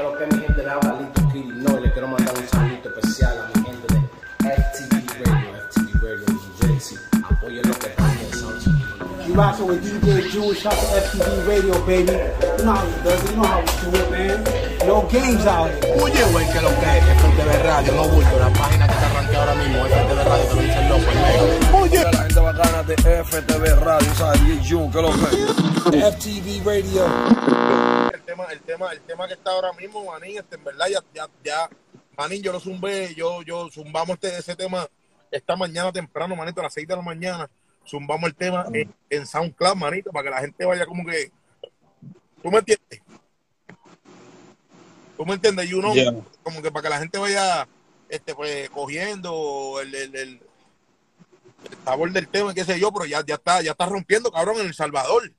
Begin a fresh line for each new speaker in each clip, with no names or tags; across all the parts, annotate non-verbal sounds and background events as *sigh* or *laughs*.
Pero que mi gente le habla Lito Kill, no, y le quiero mandar un saludito especial a mi gente de FTV Radio, FTV Radio New Jersey. Apoyen lo que están pensando.
You rockin' with DJ Jewish out of FTV Radio, baby. You know how it does. You know how we do it, man. No games out here.
Oye, güey, que lo que es FTV Radio, no bulto, la página que te arranqué ahora mismo, FTV Radio, te lo dice el loco, el negro. Oye, la gente bacana de FTV Radio, ¿sabes? DJ que lo que
FTV Radio.
El tema, el tema, el tema que está ahora mismo, Manín, este, en verdad, ya, ya, ya, Manín, yo lo zumbé, yo, yo zumbamos este, ese tema esta mañana temprano, manito, a las 6 de la mañana, zumbamos el tema en, en SoundCloud, manito, para que la gente vaya como que, ¿tú me entiendes? ¿Tú me entiendes? Y uno, como que para que la gente vaya, este, pues, cogiendo el, el, el, el sabor del tema, qué sé yo, pero ya, ya está, ya está rompiendo, cabrón, en El Salvador.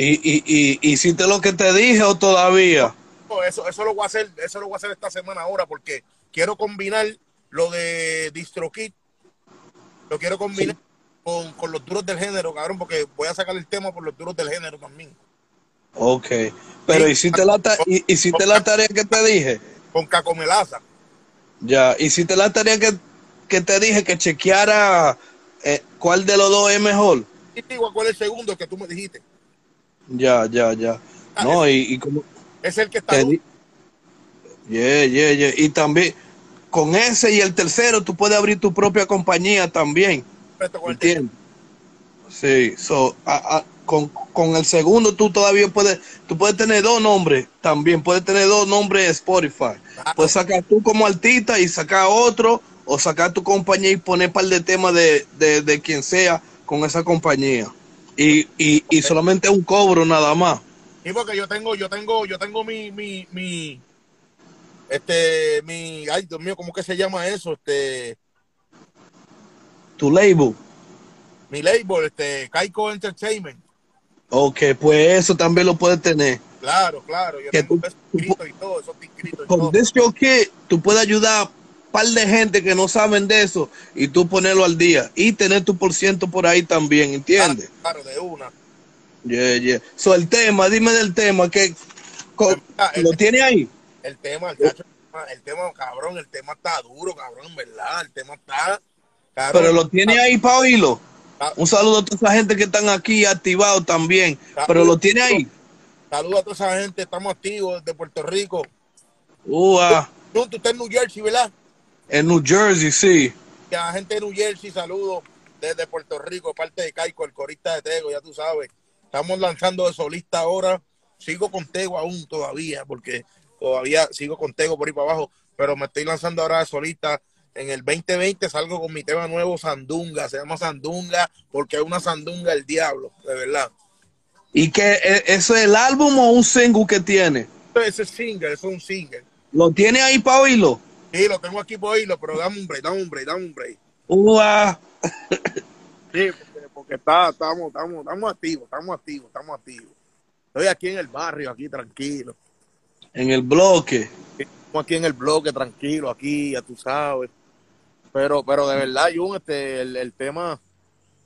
¿Y, y, y, hiciste lo que te dije o todavía?
No, eso, eso lo voy a hacer, eso lo voy a hacer esta semana ahora porque quiero combinar lo de DistroKid, lo quiero combinar con, con los duros del género, cabrón, porque voy a sacar el tema por los duros del género también.
Ok. Pero hiciste la, ta- hi- hiciste la tarea que te dije.
Con Cacomelaza.
Ya, hiciste la tarea que, que te dije que chequeara eh, cuál de los dos es mejor.
Y digo, ¿cuál es el segundo que tú me dijiste?
Ya, ya, ya. No, y, y como
Es el que está
te Yeah, yeah, yeah. Y también con ese y el tercero tú puedes abrir tu propia compañía también.
Esto con el
¿Entiendes? Sí, so, a- a- con, con el segundo tú todavía puedes, tú puedes tener dos nombres también, puedes tener dos nombres de Spotify.
Claro.
Puedes sacar tú como artista y sacar otro, o sacar tu compañía y poner par de temas de, de, de quien sea con esa compañía. Y, y, y solamente un cobro nada más.
Sí, porque yo tengo, yo tengo, yo tengo mi, mi, mi, este, mi, ay, Dios mío, ¿cómo que se llama eso? Este,
Tu label.
mi label, este, Kaiko Entertainment.
Ok, pues eso también lo puedes tener.
Claro, claro, yo
Que
tengo
tú-
eso escrito y todo, eso está escrito y
Con
todo.
This Show Kid, tú puedes ayudar par de gente que no saben de eso y tú ponerlo al día y tener tu por ciento por ahí también, ¿entiendes?
Claro, de una.
Yeah, yeah. So, el tema, dime del tema, que
el-
lo tiene ahí.
El tema, el, chacho, el tema, cabrón, el tema está duro, cabrón, en verdad. El tema está. Cabrón,
Pero lo tiene ahí para oírlo.
Ah.
Un saludo a toda esa gente que están aquí activados también. Pero lo tiene ahí.
Saludos a toda esa gente, estamos activos desde Puerto Rico.
Uh,
Tú, tú estás en New Jersey, ¿verdad?
En New Jersey, sí.
A la gente de New Jersey, saludos desde Puerto Rico, parte de Caico, el corista de Tego, ya tú sabes. Estamos lanzando de solista ahora. Sigo con Tego aún todavía, porque todavía sigo con Tego por ahí para abajo, pero me estoy lanzando ahora de solista. En el 2020 salgo con mi tema nuevo, Sandunga. Se llama Sandunga porque es una Sandunga del diablo, de verdad.
¿Y que eso es el álbum o un single que tiene?
Ese es single, eso es un single.
¿Lo tiene ahí para oírlo?
Lo tengo aquí por oírlo, pero dame un break, dame un break, dame un break.
Uh, ah.
Sí, porque, porque está, estamos, estamos, estamos activos, estamos activos, estamos activos. Estoy aquí en el barrio, aquí tranquilo.
en el bloque.
Estamos aquí en el bloque, tranquilo, aquí, ya tú sabes. Pero, pero de verdad, Jun, este, el, el tema,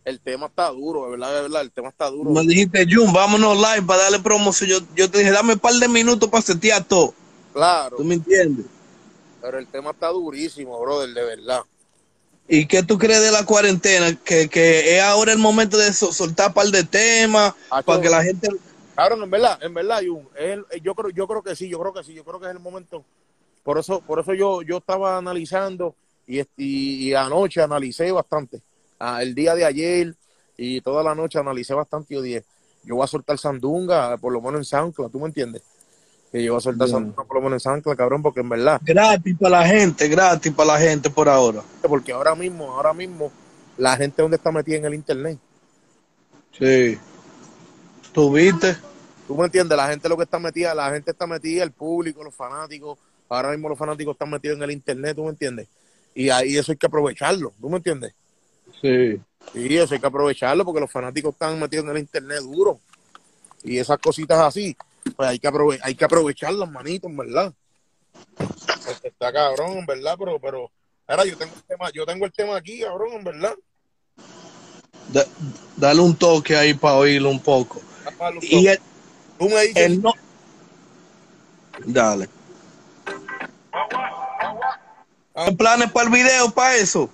el tema está duro, de verdad, de verdad, el tema está duro.
Me dijiste, Jun, vámonos live para darle promoción. Yo, yo te dije, dame un par de minutos para setear todo.
Claro,
¿Tú me entiendes?
Pero el tema está durísimo, brother, de verdad.
¿Y qué tú crees de la cuarentena? Que, que es ahora el momento de so- soltar un par de temas
Ah,
para que la gente...
Cabrón, en verdad, en verdad, Jun, yo creo, yo creo que sí, yo creo que sí, yo creo que es el momento. Por eso, por eso yo, yo estaba analizando y, y, y anoche analicé bastante. Ah, el día de ayer y toda la noche analicé bastante yo dije, yo voy a soltar Sandunga, por lo menos en SoundCloud, ¿tú me entiendes? Que yo voy a soltar. Sandunga por lo menos en SoundCloud, cabrón, porque en verdad,
Gratis para la gente, gratis para la gente por ahora.
porque ahora mismo, ahora mismo, la gente donde está metida en el internet.
Sí. ¿Tú viste?
¿Tú me entiendes? La gente lo que está metida, la gente está metida, el público, los fanáticos. Ahora mismo los fanáticos están metidos en el internet, ¿tú me entiendes? Y ahí eso hay que aprovecharlo, ¿tú me entiendes?
Sí.
Sí, eso hay que aprovecharlo porque los fanáticos están metidos en el internet duro. Y esas cositas así, pues hay que, aprove hay que aprovecharlas, manito, en verdad. Porque Está cabrón, en verdad, pero, pero, ahora yo tengo el tema, yo tengo el tema aquí, cabrón, en verdad.
Da- dale un toque ahí para oírlo un poco. Y el,
Tú me dices,
el no- Dale. ¿Hay planes para el video, para eso?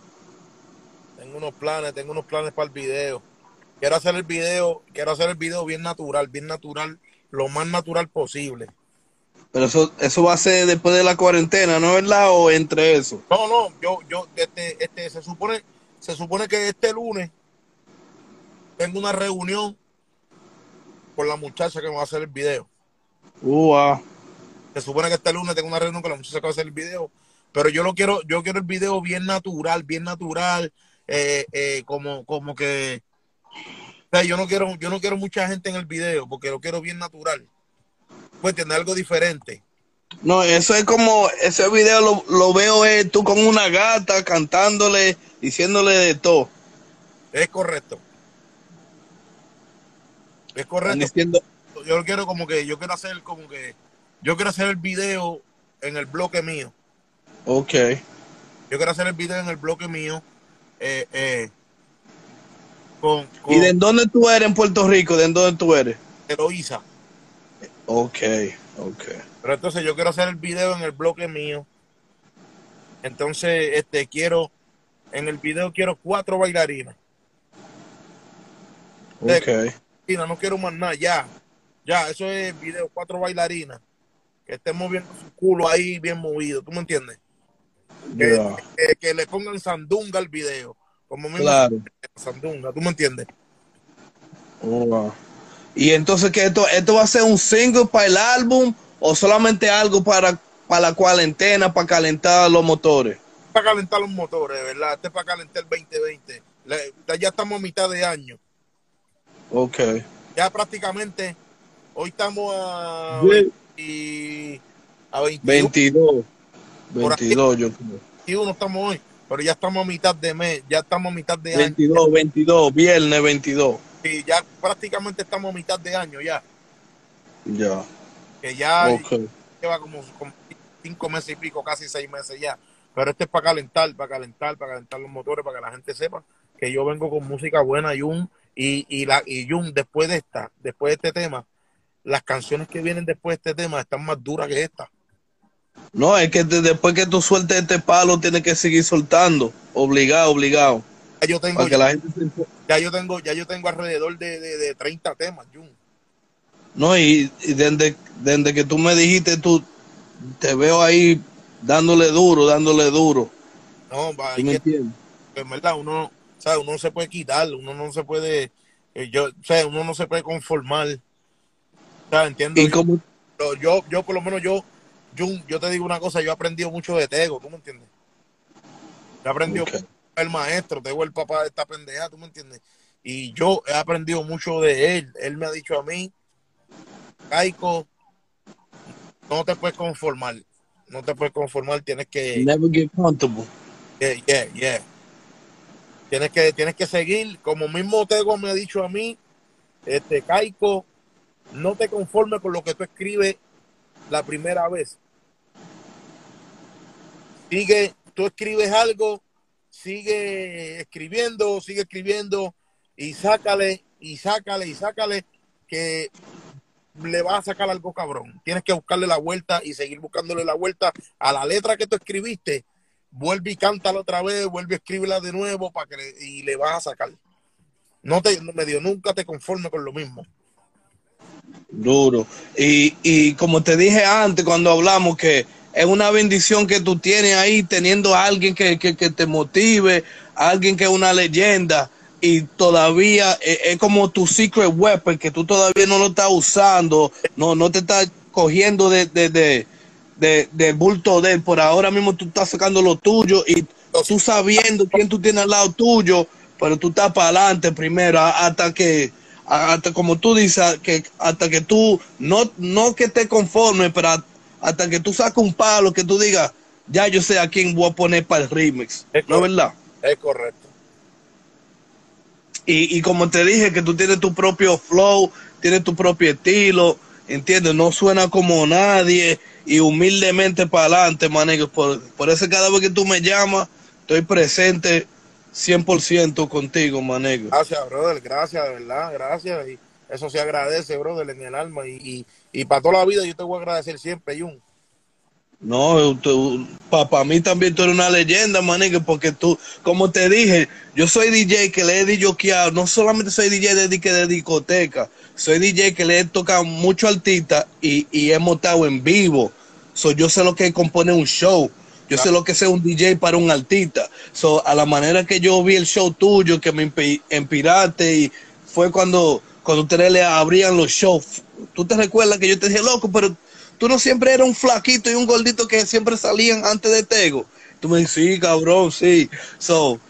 Tengo unos planes, tengo unos planes para el video. Quiero hacer el video, quiero hacer el video bien natural, bien natural, lo más natural posible.
Pero eso, eso va a ser después de la cuarentena, ¿no es verdad? O entre eso.
No, no, yo, yo, este, este, se supone, se supone que este lunes tengo una reunión con la muchacha que me va a hacer el video.
Uh, ah.
Se supone que este lunes tengo una reunión con la muchacha que va a hacer el video. Pero yo lo quiero, yo quiero el video bien natural, bien natural, eh, eh, como, como que o sea, yo no quiero, yo no quiero mucha gente en el video porque lo quiero bien natural. Pues tener algo diferente.
No, eso es como, ese video lo, lo veo eh, tú con una gata cantándole, diciéndole de todo.
Es correcto. Es correcto.
Diciendo,
Yo lo quiero como que, yo quiero hacer como que, yo quiero hacer el video en el bloque mío.
ok.
Yo quiero hacer el video en el bloque mío. Eh, eh, con, con
¿Y de dónde tú eres en Puerto Rico? ¿De dónde tú eres?
Eloísa.
Ok, ok.
Pero entonces yo quiero hacer el video en el bloque mío. Entonces, este, quiero, en el video quiero cuatro bailarinas.
Ok.
No quiero más nada, ya. Ya, eso es el video, cuatro bailarinas. Que estén moviendo su culo ahí bien movido, ¿tú me entiendes? Que- que le pongan sandunga al video. Como mismo
Claro.
sandunga, ¿tú me entiendes?
Oh, wow. Y entonces, que esto, ¿esto va a ser un single para el álbum o solamente algo para, para la cuarentena, para calentar los motores?
Para calentar los motores, ¿verdad? Este es para calentar el 2020. Le- ya estamos a mitad de año.
Ok.
Ya prácticamente, hoy estamos a, y, a 21,
22.
Por ahí.
22, yo creo.
21 estamos hoy, pero ya estamos a mitad de mes, ya estamos a mitad de año.
22, 22, viernes 22.
Y ya prácticamente estamos a mitad de año ya.
Ya.
Que ya lleva como, como cinco meses y pico, casi seis meses ya. Pero este es para calentar, para calentar, para calentar los motores, para que la gente sepa que yo vengo con música buena, Jun, y, y, la, y Jun, después de esta, después de este tema, las canciones que vienen después de este tema están más duras que esta.
No, es que de- después que tú sueltes este palo, tienes que seguir soltando. Obligado, obligado.
Ya yo tengo,
Para que la gente se...
ya yo tengo, ya yo tengo alrededor de, de, de 30 temas, Jun.
No, y, y desde, desde que tú me dijiste, tú te veo ahí dándole duro, dándole duro.
No, va,
¿Tú
hay
me entiendes?
en verdad uno, ¿sabes? Uno no se puede quitar, uno no se puede, eh, yo, o sea, uno no se puede conformar. ¿Sabes? Entiendo.
Y como,
yo, yo por lo menos yo, Jun, yo te digo una cosa, yo he aprendido mucho de Tego, ¿tú me entiendes? Yo he aprendido del maestro, Tego el papá de esta pendeja, ¿tú me entiendes? Y yo he aprendido mucho de él. Él me ha dicho a mí, Caico, no te puedes conformar. No te puedes conformar, tienes que...
never get comfortable.
Yeah, yeah, yeah. Tienes que, tienes que seguir, como mismo Tego me ha dicho a mí, este Caico, no te conformes con lo que tú escribes la primera vez. Sigue, tú escribes algo, sigue escribiendo, sigue escribiendo y sácale, y sácale, y sácale, que le vas a sacar algo cabrón. Tienes que buscarle la vuelta y seguir buscándole la vuelta a la letra que tú escribiste vuelve y cántala otra vez, vuelve a escribirla de nuevo para que y le vas a sacar. No te, no, nunca te conformes con lo mismo.
Duro. Y, y como te dije antes cuando hablamos que es una bendición que tú tienes ahí teniendo a alguien que, que, que te motive, alguien que es una leyenda y todavía es, es como tu secret weapon que tú todavía no lo estás usando, no, no te estás cogiendo de, de, de, de- del bulto de él. Por ahora mismo tú estás sacando lo tuyo y tú sabiendo quién tú tienes al lado tuyo, pero tú estás para adelante primero hasta que hasta como tú dices que hasta que tú no no que te conformes pero hasta que tú saques un palo que tú digas ya yo sé a quién voy a poner para el remix
Es
no es verdad
Es correcto.
y, y como te dije que tú tienes tu propio flow tienes tu propio estilo entiendes no suena como nadie y humildemente para adelante manego por, por eso cada vez que tú me llamas estoy presente 100% contigo manego
Gracias, brother, gracias, de verdad, gracias. Y, eso se agradece, brother, en el alma. Y, y, y para toda la vida yo te voy a agradecer siempre, Jun.
No, para mí también tú eres una leyenda, manique, porque tú, como te dije, yo soy DJ que le he DJoqueado, no solamente soy DJ de, de discoteca, soy DJ que le he tocado mucho artista y, y he montado en vivo. So, yo sé lo que compone un show. Yo sé lo que es un DJ para un artista. So, a la manera que yo vi el show tuyo, que me inspiraste, y fue cuando, cuando ustedes le abrían los shows. Tú te recuerdas que yo te dije, loco, pero tú no siempre eras un flaquito y un gordito que siempre salían antes de Tego. Tú me dices, sí, cabrón, sí. So,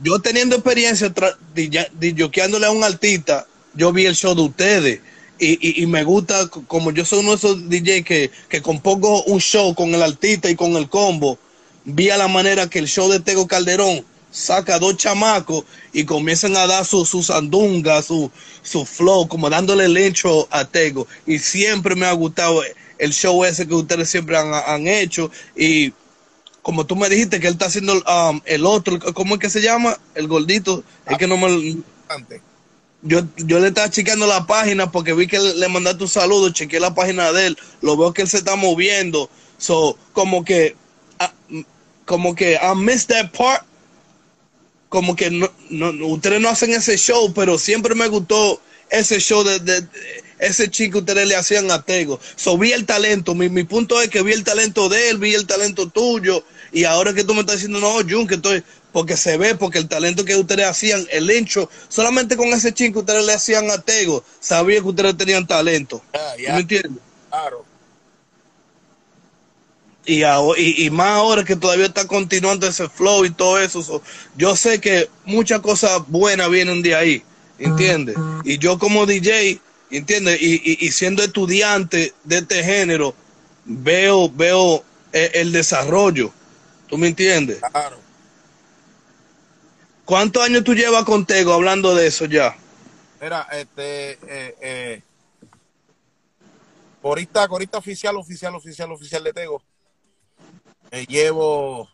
yo teniendo experiencia DJoqueándole a un artista, yo vi el show de ustedes y, y, me gusta, como yo soy uno de esos DJ que, que compongo un show con el artista y con el combo, vi a la manera que el show de Tego Calderón saca dos chamacos y comienzan a dar su, su sandunga, su, su flow, como dándole el hecho a Tego. Y siempre me ha gustado el show ese que ustedes siempre han, han hecho. Y como tú me dijiste que él está haciendo um, el otro, ¿cómo es que se llama? El gordito, es que no me yo, yo le estaba chequeando la página porque vi que le mandaste un saludo, chequeé la página de él, lo veo que él se está moviendo. So, como que, ah, como que I missed that part. Como que no, no, ustedes no hacen ese show, pero siempre me gustó ese show de, de, ese chico ustedes le hacían a Tego. So, vi el talento. Mi, mi punto es que vi el talento de él, vi el talento tuyo. Y ahora que tú me estás diciendo, no, Jun, que estoy, porque se ve, porque el talento que ustedes hacían, el hincho, solamente con ese chico que ustedes le hacían a Tego, sabía que ustedes tenían talento.
Ah,
¿Me entiendes?
Claro.
Y, y, más ahora que todavía está continuando ese flow y todo eso, yo sé que muchas cosas buenas vienen de ahí, ¿entiendes? Y yo como DJ, ¿entiendes? Y, y, siendo estudiante de este género, veo, veo el, el desarrollo, ¿tú me entiendes?
Claro.
¿Cuántos años tú llevas con Tego hablando de eso ya?
Mira, este, eh, eh, ahorita, ahorita oficial, oficial, oficial, oficial de Tego. Eh, llevo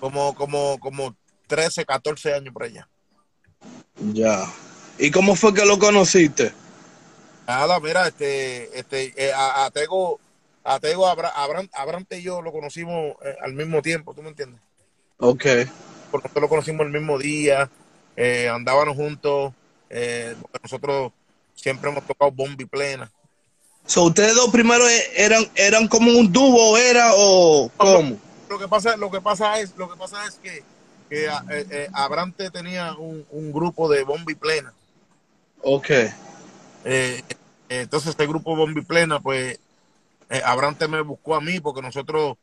como, como, como 13, 14 años por allá.
Ya. ¿Y cómo fue que lo conociste?
Nada, mira, este, este, eh, a, a Tego a Tego Abraham, y yo lo conocimos eh, al mismo tiempo, ¿tú me entiendes?
Ok.
Porque nosotros lo conocimos el mismo día, eh, andábamos juntos, eh, nosotros siempre hemos tocado bombi plena.
So, ¿Ustedes dos primero eran, eran como un dúo, era o cómo?
Lo que pasa, lo que pasa es, lo que pasa es que, que Abrante tenía un, un, grupo de bombi plena.
Ok.
entonces este grupo bombi plena, pues eh, Abrante me buscó a mí porque nosotros,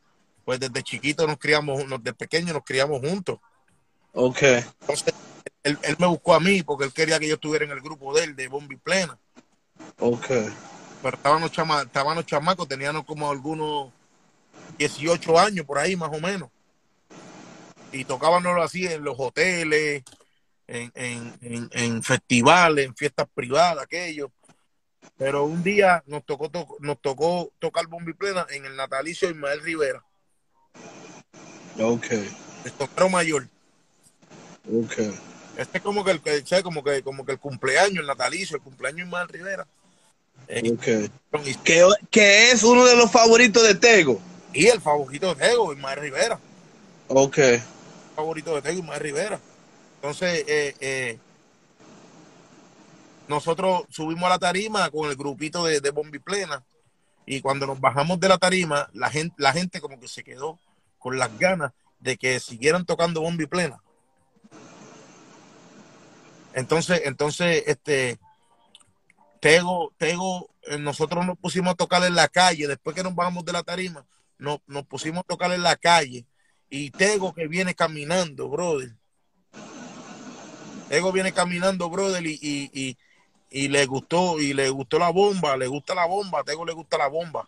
pues desde chiquitos nos criamos, desde pequeños nos criamos juntos.
Ok.
Entonces, él, me buscó a mí porque él quería que yo estuviera en el grupo de él, de Bombi Plena.
Ok.
Pero estábamos, chama, estábamos chamacos, teníamos como algunos 18 años por ahí más o menos. Y tocábamos así en los hoteles, en, en, en, en festivales, en fiestas privadas, aquello. Pero un día nos tocó, nos tocó tocar bombi plena en el natalicio de Ismael Rivera.
Ok.
El mayor.
Ok.
Este es como que el como que como que el cumpleaños, el natalicio, el cumpleaños de Ismael Rivera.
Eh, okay. Que, que, es uno de los favoritos de Tego.
Y el favorito de Tego, Ismael Rivera.
Ok.
El favorito de Tego, Ismael Rivera. Entonces, eh, eh, nosotros subimos a la tarima con el grupito de, de Bombi Plena y cuando nos bajamos de la tarima, la gente, la gente como que se quedó con las ganas de que siguieran tocando Bombi Plena. Entonces, entonces, este, Tego, Tego, eh, nosotros nos pusimos a tocar en la calle, después que nos bajamos de la tarima, nos, nos pusimos a tocar en la calle y Tego que viene caminando, brother. Tego viene caminando, brother, y le gustó, y le gustó la bomba, le gusta la bomba, Tego le gusta la bomba.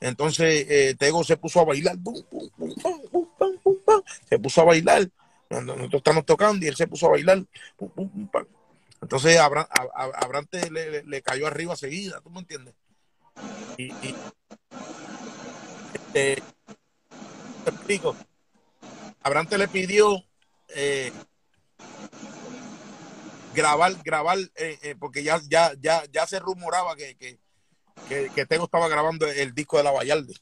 Entonces eh, Tego se puso a bailar, se puso a bailar. Nosotros estamos tocando y él se puso a bailar. Entonces Abrante le, le, cayó arriba seguida, ¿tú me entiendes? Y, y este, te explico. Abrante le pidió eh, grabar, grabar, eh, eh, porque ya, ya, ya, ya se rumoraba que, que, que, que Tego estaba grabando el disco de la Vallarde.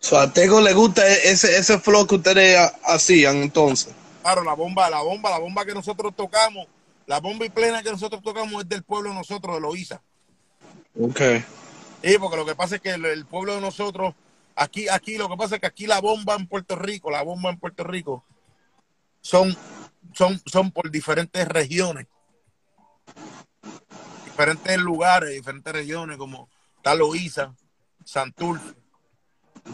So, a Tego le gusta e-, ese, ese flow que ustedes ha- hacían entonces.
Claro, la bomba, la bomba, la bomba que nosotros tocamos, la bomba y plena que nosotros tocamos es del pueblo de nosotros, de Loíza.
Ok.
Sí, porque lo que pasa es que el, el pueblo de nosotros, aquí, aquí, lo que pasa es que aquí la bomba en Puerto Rico, la bomba en Puerto Rico, son, son, son por diferentes regiones, diferentes lugares, diferentes regiones, como está Loíza, Santurce,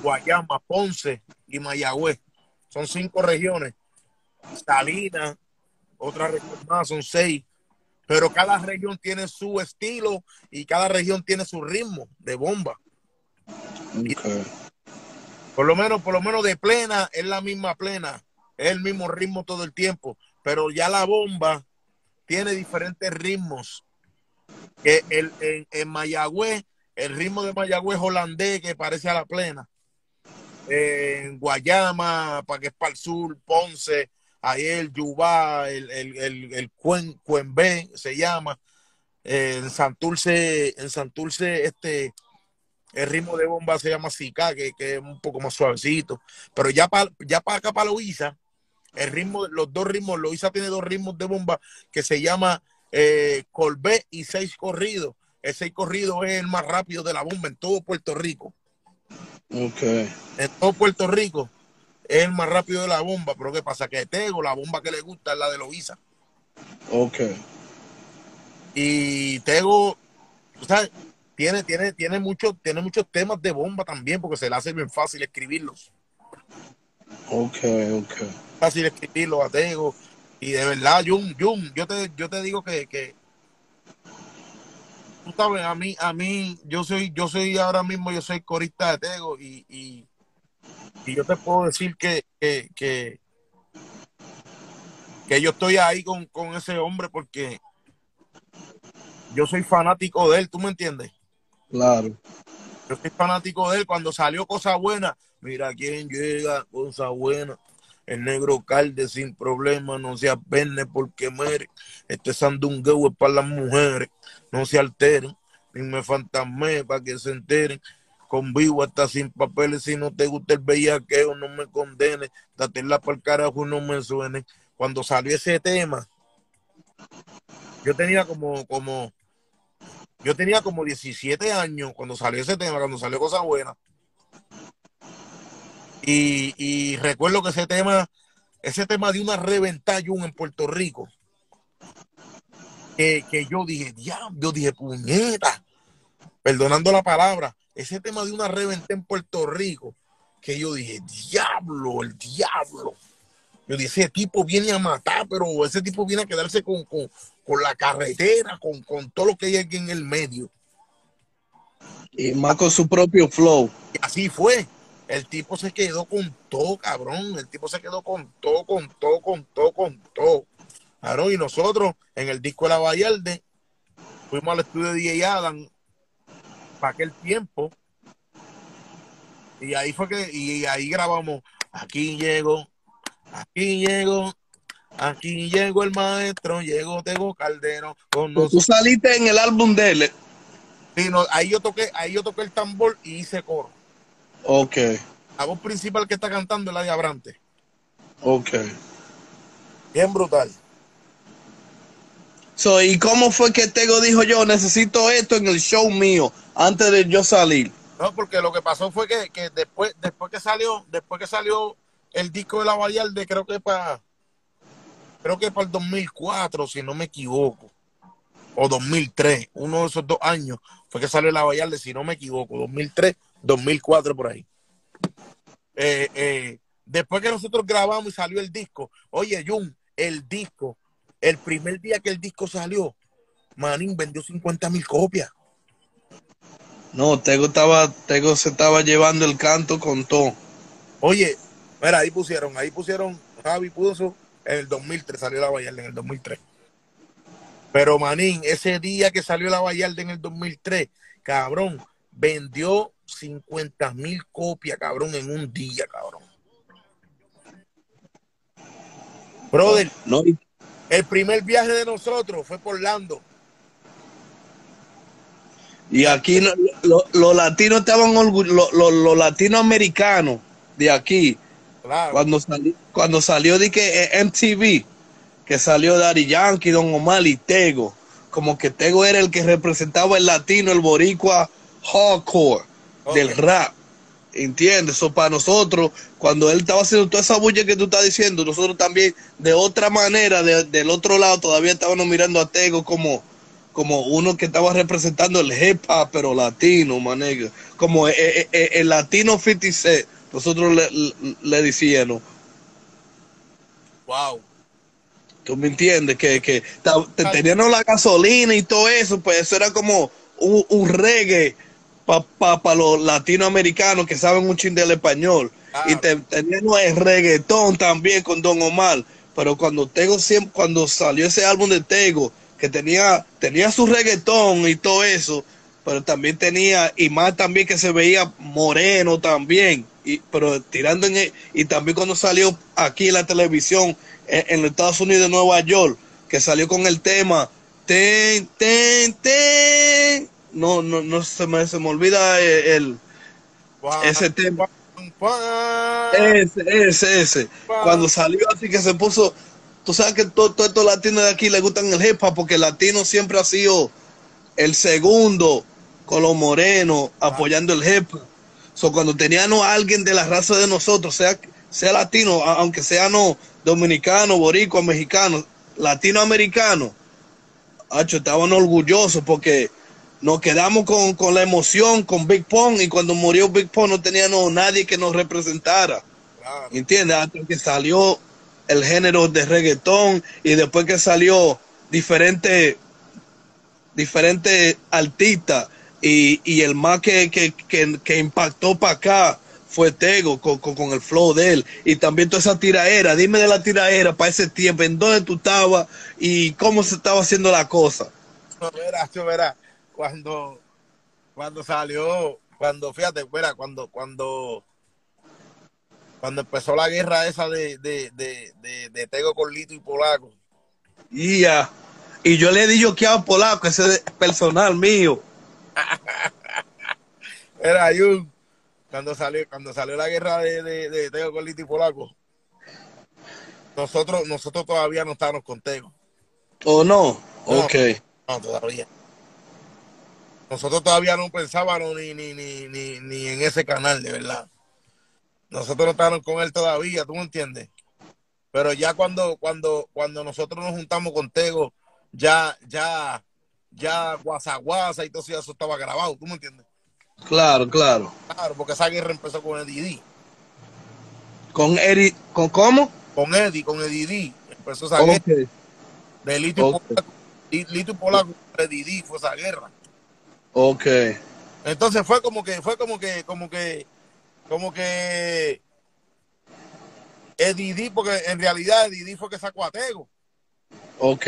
Guayama, Ponce y Mayagüez. Son cinco regiones. Salinas, otra región más, son seis. Pero cada región tiene su estilo y cada región tiene su ritmo de bomba. Por lo menos, por lo menos de plena, es la misma plena, es el mismo ritmo todo el tiempo. Pero ya la bomba tiene diferentes ritmos. Que el, en, en Mayagüez, el ritmo de Mayagüez holandés que parece a la plena. En Guayama, para que es para el sur, Ponce, el Yubá, el, el, el, el Cuen, Cuenbe se llama. Eh, en Santurce, en Santurce, este, el ritmo de bomba se llama Zika, que, que es un poco más suavecito. Pero ya para ya acá, para Loíza, el ritmo, los dos ritmos, Loíza tiene dos ritmos de bomba que se llama eh, Colbé y seis corridos. El seis corrido es el más rápido de la bomba en todo Puerto Rico.
Ok.
En todo Puerto Rico es el más rápido de la bomba. Pero ¿qué pasa? Que Tego, la bomba que le gusta es la de Loíza.
Ok.
Y Tego, o sea, tiene, tiene, tiene, mucho, tiene muchos temas de bomba también, porque se le hace bien fácil escribirlos.
Ok, ok.
Fácil escribirlos a Tego. Y de verdad, Jun, Jun, yo te, yo te digo que, que tú sabes, a mí, a mí, yo soy, yo soy ahora mismo, yo soy corista de Tego y, y, y yo te puedo decir que, que, que, que yo estoy ahí con, con ese hombre porque yo soy fanático de él, ¿tú me entiendes?
Claro.
Yo soy fanático de él. Cuando salió Cosa Buena, mira quién llega, Cosa Buena. El negro calde sin problema, no se apene porque muere. Este sandungueo es para las mujeres, no se alteren, ni me fantasme para que se enteren. Convivo hasta sin papeles, si no te gusta el bellaqueo, no me condene. Datela para el carajo, no me suene. Cuando salió ese tema, yo tenía como, como, yo tenía como 17 años cuando salió ese tema, cuando salió Cosa Buena. Y, y recuerdo que ese tema, ese tema de una reventada Jun, en Puerto Rico. Que, que yo dije, diablo, yo dije, puñeta, perdonando la palabra, ese tema de una reventa en Puerto Rico, que yo dije, diablo, el diablo. Yo dije, ese tipo viene a matar, pero ese tipo viene a quedarse con, con, con la carretera, con, con todo lo que hay aquí en el medio.
Y más con su propio flow.
Y así fue. El tipo se quedó con todo, cabrón. El tipo se quedó con todo, con todo, con todo, con todo. Claro, y nosotros en el disco de la Vallarde fuimos al estudio de DJ Adam para aquel tiempo. Y ahí fue que, y ahí grabamos. Aquí llego, aquí llego, aquí llegó el maestro, llegó Tego Caldero con
Tú
nosotros.
saliste en el álbum de él.
Sí, no, ahí yo toqué, ahí yo toqué el tambor y hice coro.
Ok,
La voz principal que está cantando es la de Abrante.
ok.
Bien brutal.
So, ¿Y cómo fue que Tego dijo yo necesito esto en el show mío antes de yo salir?
No, porque lo que pasó fue que, que después, después que salió, después que salió el disco de la Vallarde, creo que para creo que para el 2004, si no me equivoco, o 2003, uno de esos dos años fue que salió la Vallarde, si no me equivoco, 2003, 2004 por ahí. Eh, eh, después que nosotros grabamos y salió el disco, oye, Jun, el disco, el primer día que el disco salió, Manín vendió 50 mil copias.
No, Tego estaba, Tego se estaba llevando el canto con todo.
Oye, mira, ahí pusieron, ahí pusieron, Javi puso en el 2003, salió la Vallarde en el 2003. Pero Manín, ese día que salió la Vallarde en el 2003, cabrón, vendió 50 mil copias, cabrón, en un día, cabrón. Brother,
No,
El primer viaje de nosotros fue por Lando.
Y aquí no- lo- los latinos estaban orgullosos, los latinoamericanos de aquí,
Claro.
cuando, sali- cuando salió de que eh, MTV, que salió Daddy Yankee, Don Omar y Tego, como que Tego era el que representaba el latino, el boricua hardcore del rap. ¿Entiendes? Eso para nosotros, cuando él estaba haciendo toda esa bulla que tú estás diciendo, nosotros también, de otra manera, de- del otro lado, todavía estábamos mirando a Tego como, como uno que estaba representando el hip hop, pero latino, manega. Como eh, eh, eh, el latino 50 Cent, nosotros le, le, le decíamos.
Wow.
¿Tú me entiendes? Que, que ta- te- teníamos la gasolina y todo eso, pues eso era como un, un reggae para pa, pa los latinoamericanos que saben un chin del español.
Claro.
Y te- teníamos el reggaetón también con Don Omar. Pero cuando Tego siempre, cuando salió ese álbum de Tego, que tenía, tenía su reggaetón y todo eso, pero también tenía, y más también que se veía moreno también, y, pero tirando en el- y también cuando salió aquí en la televisión en, en los Estados Unidos de Nueva York, que salió con el tema ten, ten, ten, no, no, no se me, se me olvida el, el- ese tema. Ese, ese, ese. Cuando salió así que se puso, tú sabes que todos todo estos latinos de aquí le gustan el hip hop porque el latino siempre ha sido el segundo con los morenos apoyando el hip hop. So, cuando teníamos a alguien de la raza de nosotros, sea, sea latino, aunque sea no dominicano, boricua, mexicano, latinoamericano, hacho, estaban orgullosos porque nos quedamos con, con la emoción, con Big Pong, y cuando murió Big Pong no teníamos nadie que nos representara.
Claro.
¿Entiendes? Hasta que salió el género de reggaetón y después que salió diferentes diferentes artistas y, y el más que, que, que, que impactó para acá fue Tego con, con, con el flow de él y también toda esa tiraera, dime de la tiraera para ese tiempo, en dónde tú estabas y cómo se estaba haciendo la cosa.
No, verás, verás, cuando, cuando salió, cuando, fíjate, verá, cuando, cuando, cuando empezó la guerra esa de, de, de, de, de Tego con Lito y Polaco,
Y ya. Y yo le di yo que a Polaco, ese es personal mío. *laughs*
era Jun, cuando salió, cuando salió la guerra de, de, de Tego con Lito y Polaco, nosotros, nosotros todavía no estábamos con Tego.
¿O no?
No.
Ok.
No, todavía. Nosotros todavía no pensábamos ni, ni, ni, ni, ni en ese canal, de verdad. Nosotros no estábamos con él todavía, ¿tú me entiendes? Pero ya cuando, cuando, cuando nosotros nos juntamos con Tego, ya, ya, ya guasaguasa y todo eso, estaba grabado, ¿tú me entiendes?
Claro, claro.
Claro, porque esa guerra empezó con Eddie D.
¿Con Eri, con cómo?
Con Eddie, con Eddie D. Empezó esa guerra
Ok.
de Lito y. Polaco. Lito y Polaco, Eddie D fue esa guerra.
Ok.
Entonces fue como que, fue como que, como que, como que Eddie D, porque en realidad Eddie D fue que sacó a Tego.
Ok.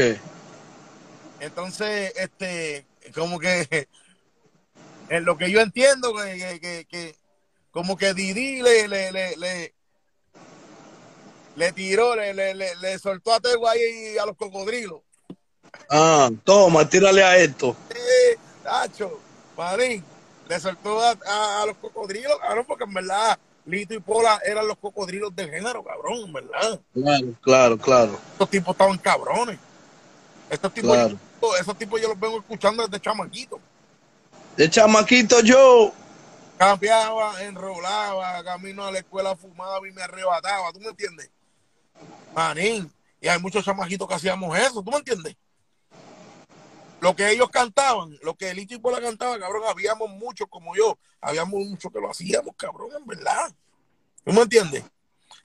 Entonces, este, como que en lo que yo entiendo que, que, que- como que Didi le, le, le, le, le tiró, le, le, le, le soltó a Tego ahí a los cocodrilos.
Ah, toma, tírale a esto.
Eh, Tacho, le soltó a, a- a los cocodrilos, cabrón, porque en verdad Lito y Pola eran los cocodrilos del género, cabrón, en verdad.
Claro, claro, claro.
Estos tipos estaban cabrones. Estos tipos,
Claro.
yo- esos tipos yo los vengo escuchando desde chamaquito.
De chamaquito yo.
Campeaba, enrolaba, camino a la escuela fumaba y me arrebataba, ¿tú me entiendes? Manín, y hay muchos chamaquitos que hacíamos eso, ¿tú me entiendes? Lo que ellos cantaban, lo que Lito y Pola cantaba, cabrón, habíamos muchos como yo, habíamos muchos que lo hacíamos, cabrón, en verdad. ¿Tú me entiendes?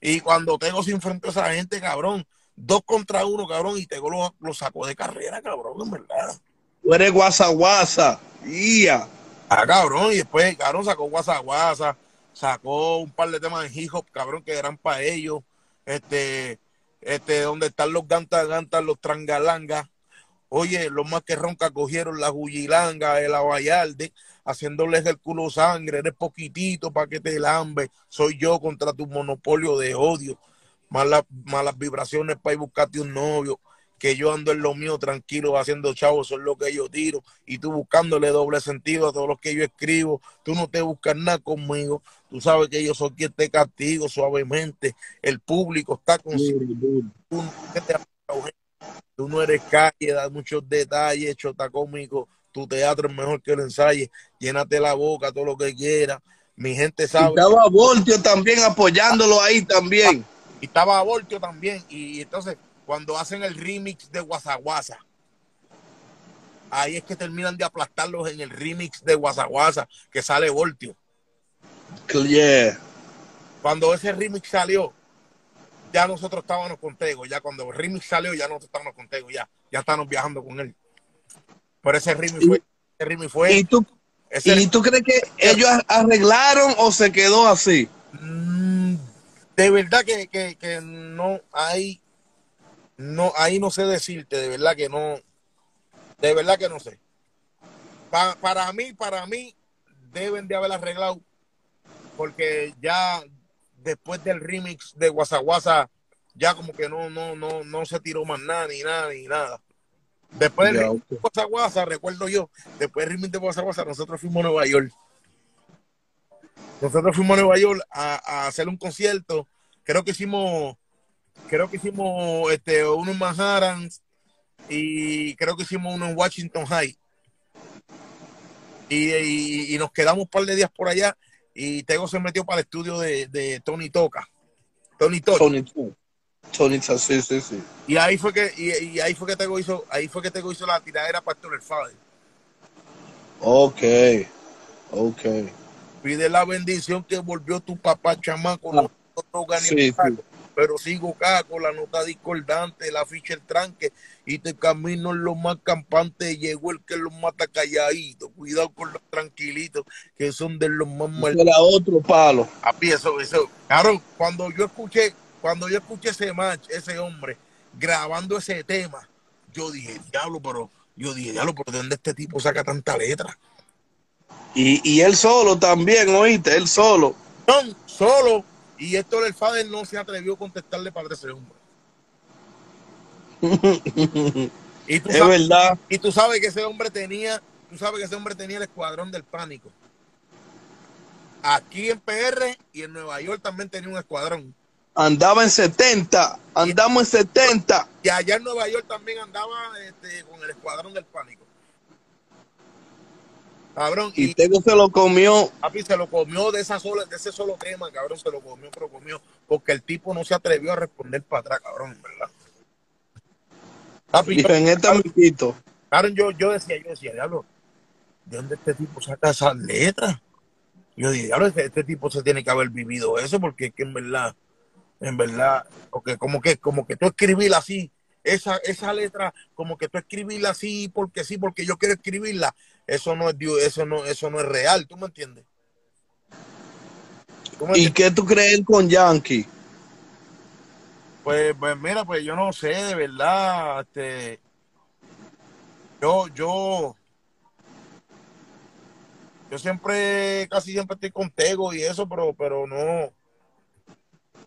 Y cuando Tego se enfrentó a esa gente, cabrón, dos contra uno, cabrón, y Tego lo, lo sacó de carrera, cabrón, en verdad.
Tú eres guasa guasa. Yeah.
Ah, cabrón, y después, cabrón, sacó Guasa Guasa, sacó un par de temas de hip hop, cabrón, que eran para ellos. Este, este, donde están los gantas, gantas, los trangalangas. Oye, los más que ronca cogieron la Juyilanga, el Abayalde, haciéndoles el culo sangre, eres poquitito para que te lambe. Soy yo contra tu monopolio de odio. Malas, malas vibraciones para ir buscarte un novio. que yo ando en lo mío tranquilo haciendo chavos, es lo que yo tiro, y tú buscándole doble sentido a todo lo que yo escribo, tú no te buscas nada conmigo, tú sabes que yo soy quien te castigo suavemente, el público está con tú, tú no eres calle, da muchos detalles, chota cómico, tu teatro es mejor que el ensayo, llénate la boca, todo lo que quieras, mi gente sabe.
estaba Voltio también apoyándolo ahí también.
Y estaba Voltio también, y entonces cuando hacen el remix de Guasaguasa. Ahí es que terminan de aplastarlos en el remix de Guasaguasa, que sale Voltio.
Yeah.
Cuando ese remix salió, ya nosotros estábamos contigo. Ya cuando remix salió, ya nosotros estábamos contigo. Ya, ya estábamos viajando con él. Pero ese remix fue. Ese remix fue
¿Y tú, ¿y tú crees que ellos arreglaron o se quedó así?
Mm, de verdad que, que, que no hay no, ahí no sé decirte, de verdad que no, de verdad que no sé. para mí, para mí, deben de haber arreglado, porque ya después del remix de Guasaguasa, ya como que no, no, no, no se tiró más nada, ni nada, ni nada. Después del remix de Guasaguasa, recuerdo yo, después del remix de Guasaguasa, nosotros fuimos a Nueva York. Nosotros fuimos a Nueva York a hacer un concierto. Creo que hicimos creo que hicimos este, uno en Manhattan y creo que hicimos uno en Washington High. Y, nos quedamos un par de días por allá y Tego se metió para el estudio de, Tony Toca. Tony Toca.
Tony, Tony, sí, sí, sí.
Y ahí fue que, y, ahí fue que Tego hizo, ahí fue que Tego hizo la tiradera para el Father.
Ok, ok.
Pide la bendición que volvió tu papá chamaco.
Ah, sí, sí
pero sigo acá con la nota discordante, la ficha el tranque, y te camino en lo más campante, llegó el que los mata calladito, cuidado con los tranquilitos, que son de los más
mal. Era otro palo.
Papi, eso, eso, claro, cuando yo escuché, cuando yo escuché ese match, ese hombre, grabando ese tema, yo dije, diablo, pero, yo dije, diablo, ¿por dónde este tipo saca tanta letra?
Y, y él solo también, oíste, él solo.
No, solo, y esto el Fader no se atrevió a contestarle para ese hombre.
Y tú es verdad.
Y tú sabes que ese hombre tenía, tú sabes que ese hombre tenía el escuadrón del pánico. Aquí en PR y en Nueva York también tenía un escuadrón.
Andaba en 70, andamos en 70.
Y allá en Nueva York también andaba este, con el escuadrón del pánico. Cabrón.
Y, Tego se lo comió.
Papi, se lo comió de, esa sola, de ese solo tema, cabrón. Se lo comió, pero comió. Porque el tipo no se atrevió a responder para atrás, cabrón, ¿verdad?
Papi, y en este amiguito.
Cabrón, yo, yo decía, yo decía, diablo, ¿de dónde este tipo saca esas letras? Yo dije, diablo, este, este, tipo se tiene que haber vivido eso, porque es que en verdad, en verdad, porque como que, como que tú escribirla así, esa, esa letra, como que tú escribirla así porque sí, porque yo quiero escribirla, eso no es eso no, eso no es real, ¿tú me entiendes?
¿Y qué tú crees con Yankee?
Pues, pues mira, pues yo no sé, de verdad, este, yo, yo, yo siempre, casi siempre estoy con Tego y eso, pero, pero no,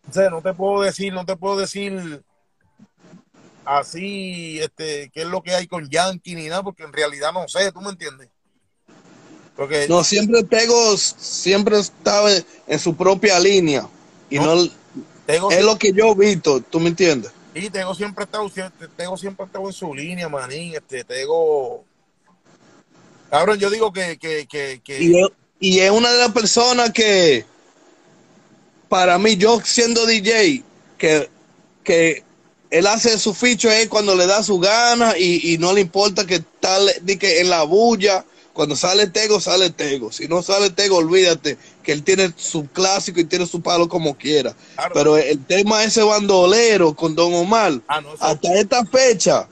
o sea, no te puedo decir, no te puedo decir así, este, qué es lo que hay con Yankee ni nada, porque en realidad no sé, ¿tú me entiendes?
Porque no, siempre Tego siempre estaba en su propia línea y no, es lo que yo he visto, ¿tú me entiendes?
Y Tego siempre estado, Tego siempre estado en su línea, manín, este, Tego... Cabrón, yo digo que... que, que,
Y, es, y es una de las personas que, para mí, yo siendo DJ, que, que él hace su ficho cuando le da su gana y, no le importa que tal que en la bulla. Cuando sale Tego, sale Tego. Si no sale Tego, olvídate que él tiene su clásico y tiene su palo como quiera. Pero el tema ese bandolero con Don Omar, ah, hasta esta fecha,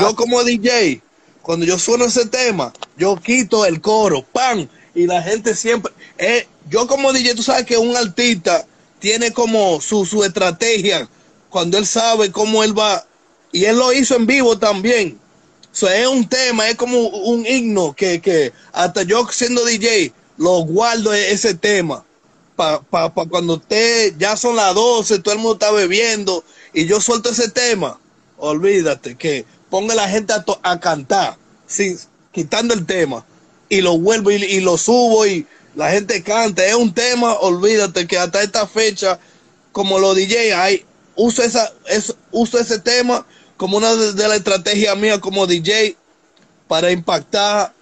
yo como DJ, cuando yo sueno ese tema, yo quito el coro, ¡pam! Y la gente siempre... Eh, yo como DJ, tú sabes que un artista tiene como su, su estrategia cuando él sabe cómo él va, y él lo hizo en vivo también. Es un tema, es como un himno que, que hasta yo siendo DJ lo guardo e-, ese tema. Para pa, pa cuando usted ya son las 12, todo el mundo está bebiendo y yo suelto ese tema. olvídate que ponga la gente a, to- a cantar, sin, quitando el tema, y lo vuelvo y, y lo subo y la gente canta. Es un tema, olvídate que hasta esta fecha, como los DJ, hay, uso, esa, es, uso ese tema como una de, las estrategias mías como DJ para impactar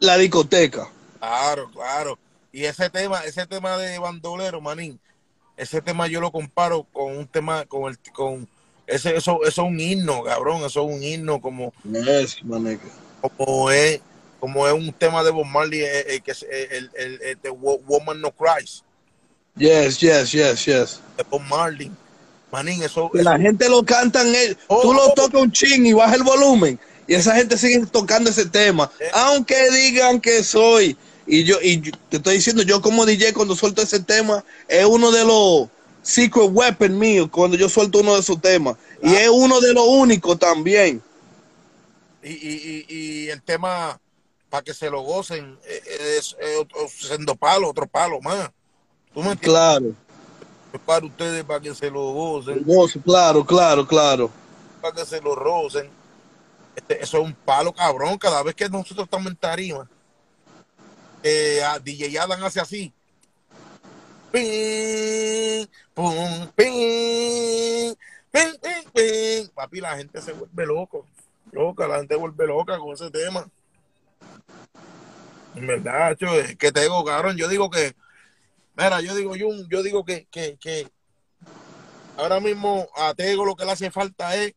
la discoteca.
Claro, claro. Y ese tema, ese tema de bandolero, manín, ese tema yo lo comparo con un tema, con el, con ese, eso, eso es un himno, cabrón, eso es un himno como,
Yes,
como es, como es un tema de Bob Marley, eh, eh, que es eh, el, el, el de Wo- Woman No Cries,
Yes, yes, yes, yes.
de Bob Marley. Manín, eso,
la gente lo canta en él.
Oh,
Tú
oh.
lo tocas un ching y baja el volumen. Y esa gente sigue tocando ese tema.
Eh.
Aunque digan que soy. Y yo, y yo- te estoy diciendo, yo como DJ cuando suelto ese tema, es uno de los secret weapons míos cuando yo suelto uno de esos temas. Y
Ah.
es uno de los únicos también.
y, y, y, el tema para que se lo gocen eh, es, es otro, siendo palo, otro palo más. ¿Tú me entiendes?
Claro.
Para ustedes, para que se lo gocen.
Claro, claro, claro.
para que se lo rocen. Este, eso es un palo cabrón. Cada vez que nosotros estamos en tarima, eh, a DJ Adam hace así. Ping, pum, ping, ping, ping, ping. Papi, la gente se vuelve loco. Loca, la gente se vuelve loca con ese tema. En verdad, cho, es que te digo, cabrón. Yo digo que, mira, yo digo, yo, yo digo que, que, que ahora mismo a Tego lo que le hace falta es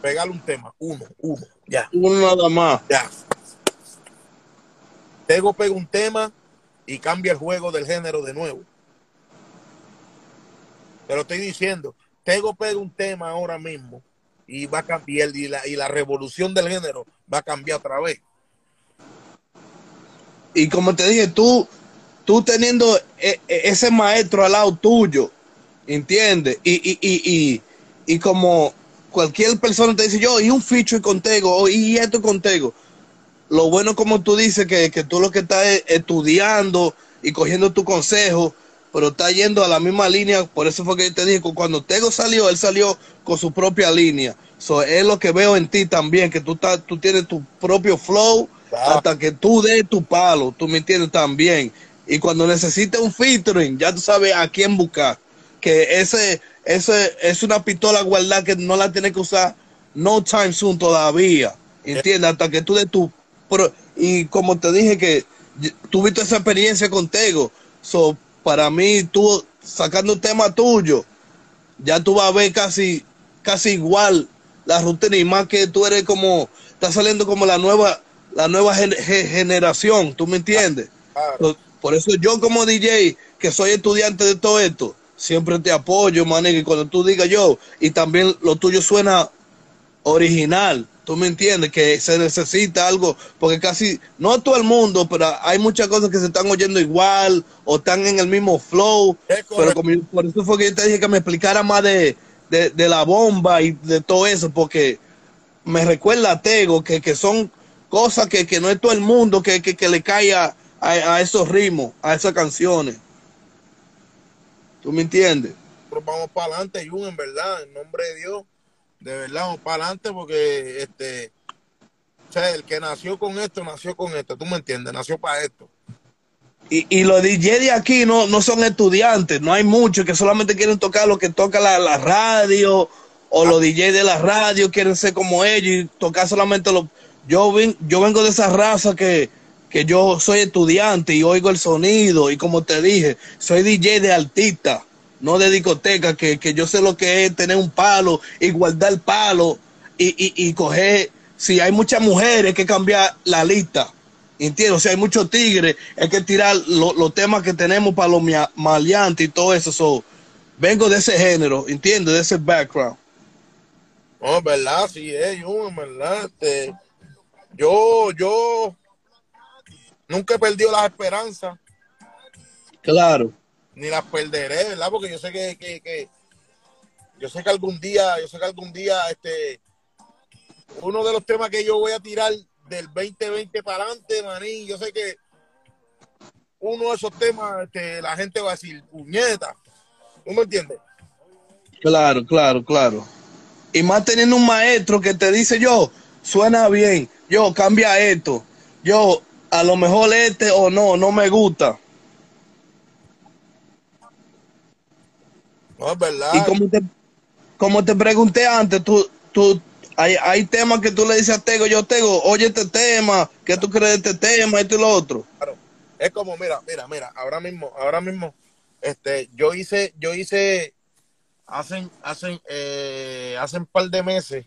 pegarle un tema. Uno, uno, ya,
Uno nada más.
ya. Tego pega un tema y cambia el juego del género de nuevo. Te lo estoy diciendo. Tego pega un tema ahora mismo y va a cambiar y la, y la revolución del género va a cambiar otra vez.
Y como te dije, tú, tú teniendo e- e- ese maestro al lado tuyo, ¿entiendes? Y, y, y, y, y como cualquier persona te dice, yo, y un feature contigo, o y esto contigo. Lo bueno, como tú dices, que, que tú lo que estás es estudiando y cogiendo tu consejo, pero está yendo a la misma línea. Por eso fue que yo te dije, que cuando Tego salió, él salió con su propia línea. So, es lo que veo en ti también, que tú, estás, tú tienes tu propio flow
Ah.
hasta que tú des tu palo, tú me entiendes también. Y cuando necesites un featuring, ya tú sabes a quién buscar. Que ese, ese es una pistola guardada que no la tienes que usar no time soon todavía. ¿Entiendes? Hasta que tú des tu... y como te dije que tuviste esa experiencia contigo. So, para mí, tú sacando un tema tuyo, ya tú vas a ver casi, casi igual la rutina y más que tú eres como, está saliendo como la nueva, la nueva gen- ge- generación, ¿tú me entiendes?
Claro.
Por- eso yo como DJ, que soy estudiante de todo esto, siempre te apoyo, manejo, y cuando tú digas yo, y también lo tuyo suena original, ¿tú me entiendes? Que se necesita algo, porque casi, no todo el mundo, pero hay muchas cosas que se están oyendo igual, o están en el mismo flow, pero como yo- por eso fue que yo te dije que me explicara más de, de, de la bomba y de todo eso, porque me recuerda a Tego, que, que son cosas que, que no es todo el mundo que, que, que le cae a, esos ritmos, a esas canciones. ¿Tú me entiendes?
nosotros vamos para adelante, Jun, en verdad, en nombre de Dios, de verdad, vamos para adelante porque este, o sea, el que nació con esto, nació con esto, tú me entiendes, nació para esto.
Y, y los DJ de aquí no, no son estudiantes, no hay muchos que solamente quieren tocar lo que toca la, la radio, o los DJ de la radio quieren ser como ellos y tocar solamente lo. Yo, ven, yo vengo de esa raza que, que yo soy estudiante y oigo el sonido, y como te dije, soy DJ de artista, no de discoteca, que, que yo sé lo que es tener un palo y guardar palo y, y, y coger. Si hay muchas mujeres, hay que cambiar la lista. Entiendo, sea, hay muchos tigres, hay que tirar lo- los temas que tenemos para los maleantes y todo eso. So, vengo de ese género, entiendo, de ese background.
No, verdad, sí es, en verdad, este, yo, yo nunca he perdido las esperanzas,
Claro,
ni las perderé, ¿verdad? Porque yo sé que, que, que- yo sé que algún día, yo sé que algún día, este, uno de los temas que yo voy a tirar del 2020 para adelante, manín, yo sé que uno de esos temas, este, la gente va a decir, puñeta, ¿tú me entiendes?
claro, claro, claro. y más teniendo un maestro que te dice yo, suena bien, yo cambia esto, yo a lo mejor este o no, no me gusta.
No, es verdad.
Y como te, como te pregunté antes, tú, tú, hay, hay temas que tú le dices a Tego, yo Tego, oye este tema, ¿qué tú crees de este tema, esto y lo otro?
Claro. Es como, mira, mira, mira, ahora mismo, ahora mismo, este, yo hice, yo hice, hacen, hacen, eh, hace un par de meses,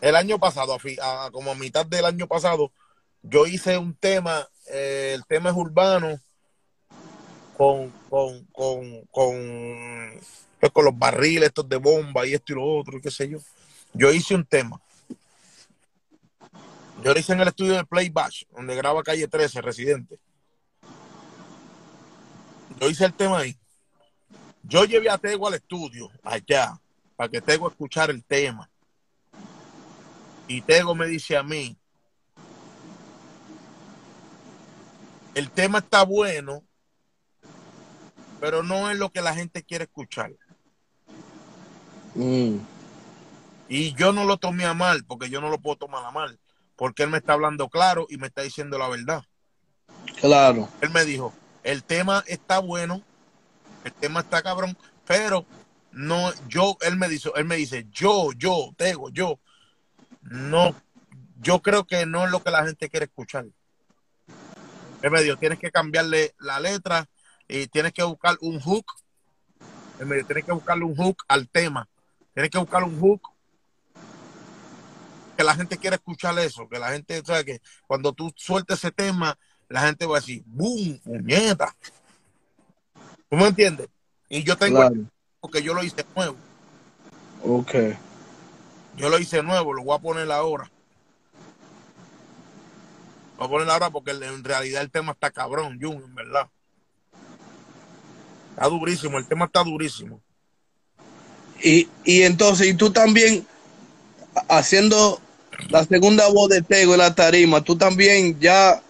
el año pasado, a fi- a- como a mitad del año pasado, yo hice un tema, eh, el tema es urbano, con, con, con, con, pues, con los barriles estos de bomba y esto y lo otro, qué sé yo. Yo hice un tema. Yo lo hice en el estudio de Play Bash, donde graba Calle 13, Residente. Yo hice el tema ahí. Yo llevé a Tego al estudio, allá, para que Tego escuchara el tema. Y Tego me dice a mí, el tema está bueno, pero no es lo que la gente quiere escuchar.
Mm,
Y yo no lo tomé a mal, porque yo no lo puedo tomar a mal, porque él me está hablando claro y me está diciendo la verdad.
claro.
Él me dijo, el tema está bueno, el tema está cabrón, pero no, yo, él me dice, él me dice, yo, yo, Tego, yo, no, yo creo que no es lo que la gente quiere escuchar. Él me dijo, tienes que cambiarle la letra y tienes que buscar un hook. Él me dijo, tienes que buscarle un hook al tema. Tienes que buscar un hook que la gente quiere escuchar eso, que la gente, sabe que cuando tú sueltes ese tema, la gente va a decir, ¡boom! ¡Puñeta! ¿Tú me entiendes? Y yo tengo
Claro.
porque yo lo hice nuevo.
Ok.
Yo lo hice nuevo, lo voy a poner ahora. Voy a poner ahora porque en realidad el tema está cabrón, Jun, en verdad. Está durísimo, el tema está durísimo.
Y, y entonces, y tú también haciendo la segunda voz de Tego en la tarima, tú también ya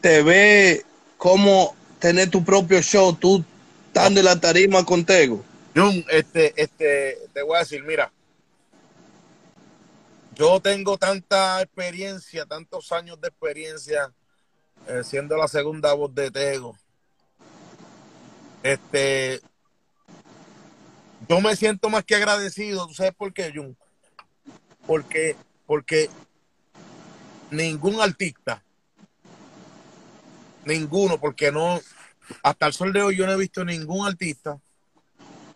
te ves como tener tu propio show, tú estando en la tarima con Tego.
Jun, este, este, te voy a decir, mira, yo tengo tanta experiencia, tantos años de experiencia eh, siendo la segunda voz de Tego. Este, yo me siento más que agradecido, ¿tú sabes por qué, Jun? Porque, porque ningún artista, ninguno, porque no, hasta el sol de hoy yo no he visto ningún artista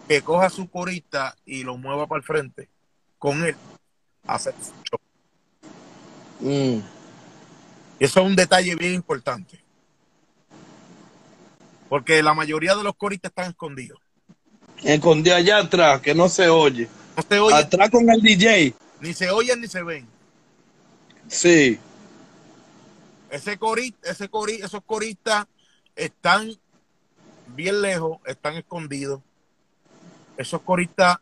que coja su corista y lo mueva para el frente con él hacer su show.
Mm,
Y eso es un detalle bien importante. Porque la mayoría de los coristas están escondidos.
Escondido allá atrás, que no se oye.
No se oyen,
Atrás con el DJ.
ni se oyen ni se ven.
Sí.
Ese corista, ese cori, esos coristas están bien lejos, están escondidos. Esos coristas,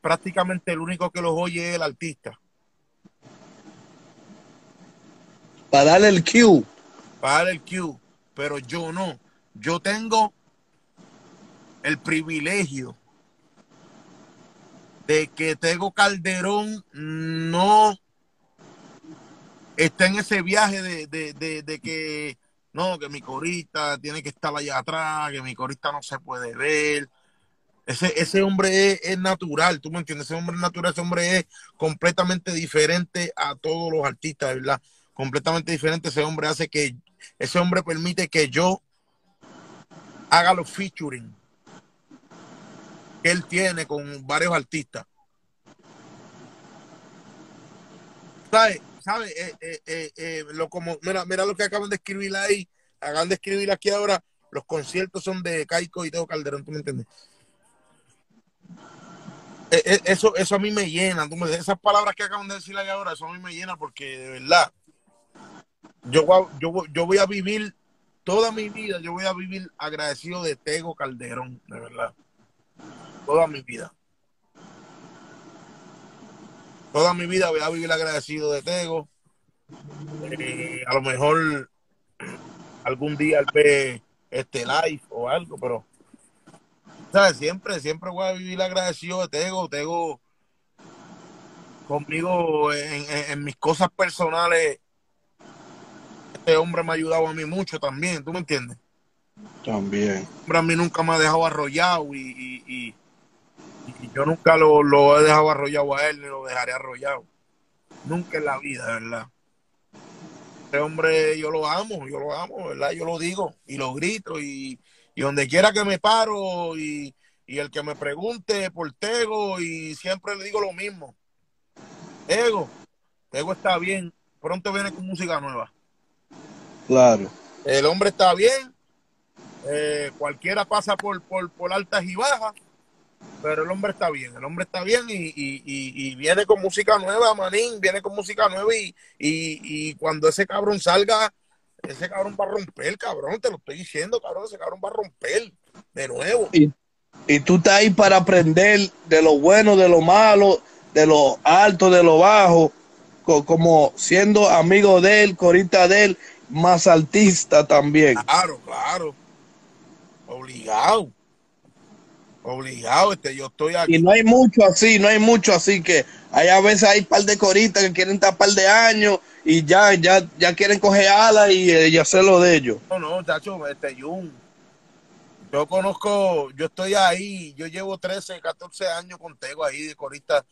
prácticamente el único que los oye es el artista.
Para darle el cue.
para dar el cue, pero yo no. Yo tengo el privilegio de que Tego Calderón no está en ese viaje de, de- de- que no, que mi corista tiene que estar allá atrás, que mi corista no se puede ver. Ese, ese hombre es, es natural, tú me entiendes, ese hombre es natural, ese hombre es completamente diferente a todos los artistas, ¿verdad? Completamente diferente, ese hombre hace que, ese hombre permite que yo haga los featuring que él tiene con varios artistas. ¿Sabes? ¿Sabes? Eh, eh, eh, lo como, mira, mira lo que acaban de escribir ahí, acaban de escribir aquí ahora, los conciertos son de Caico y Teo Calderón, ¿tú me entiendes? Eso, eso a mí me llena, esas palabras que acaban de decir ahí ahora, eso a mí me llena porque de verdad, yo, yo, yo voy a vivir toda mi vida, yo voy a vivir agradecido de Tego Calderón, de verdad. Toda mi vida. Toda mi vida voy a vivir agradecido de Tego. Eh, a lo mejor algún día él ve este live o algo, pero ¿sabes? Siempre, siempre voy a vivir agradecido de Tego. Tego, conmigo en mis cosas personales. Este hombre me ha ayudado a mí mucho también, ¿tú me entiendes?
También.
hombre a mí nunca me ha dejado arrollado y, y- y- y yo nunca lo, lo he dejado arrollado a él ni lo dejaré arrollado. Nunca en la vida, verdad. Este hombre yo lo amo, yo lo amo, ¿verdad? Yo lo digo y lo grito y, y donde quiera que me paro y, y el que me pregunte por Tego y siempre le digo lo mismo. Tego, Tego está bien, pronto viene con música nueva.
Claro.
El hombre está bien. eh, cualquiera pasa por, por, por altas y bajas. Pero el hombre está bien. El hombre está bien y, y- y- y viene con música nueva, Manín. Viene con música nueva y, y, y cuando ese cabrón salga, ese cabrón va a romper, cabrón. Te lo estoy diciendo, cabrón. Ese cabrón va a romper de nuevo.
Y, y tú estás ahí para aprender de lo bueno, de lo malo, de lo alto, de lo bajo, co- como siendo amigo de él, corita de él, más artista también.
Claro, claro. Obligado. Obligado. Este, yo estoy aquí.
Y no hay mucho así, no hay mucho así que hay a veces hay par de coritas que quieren estar par de años y ya, ya, ya quieren coger alas y, eh, y hacer lo de ellos.
No, no, chacho, este Jun. Yo conozco, yo estoy ahí, yo llevo 13, 14 años contigo ahí de corista.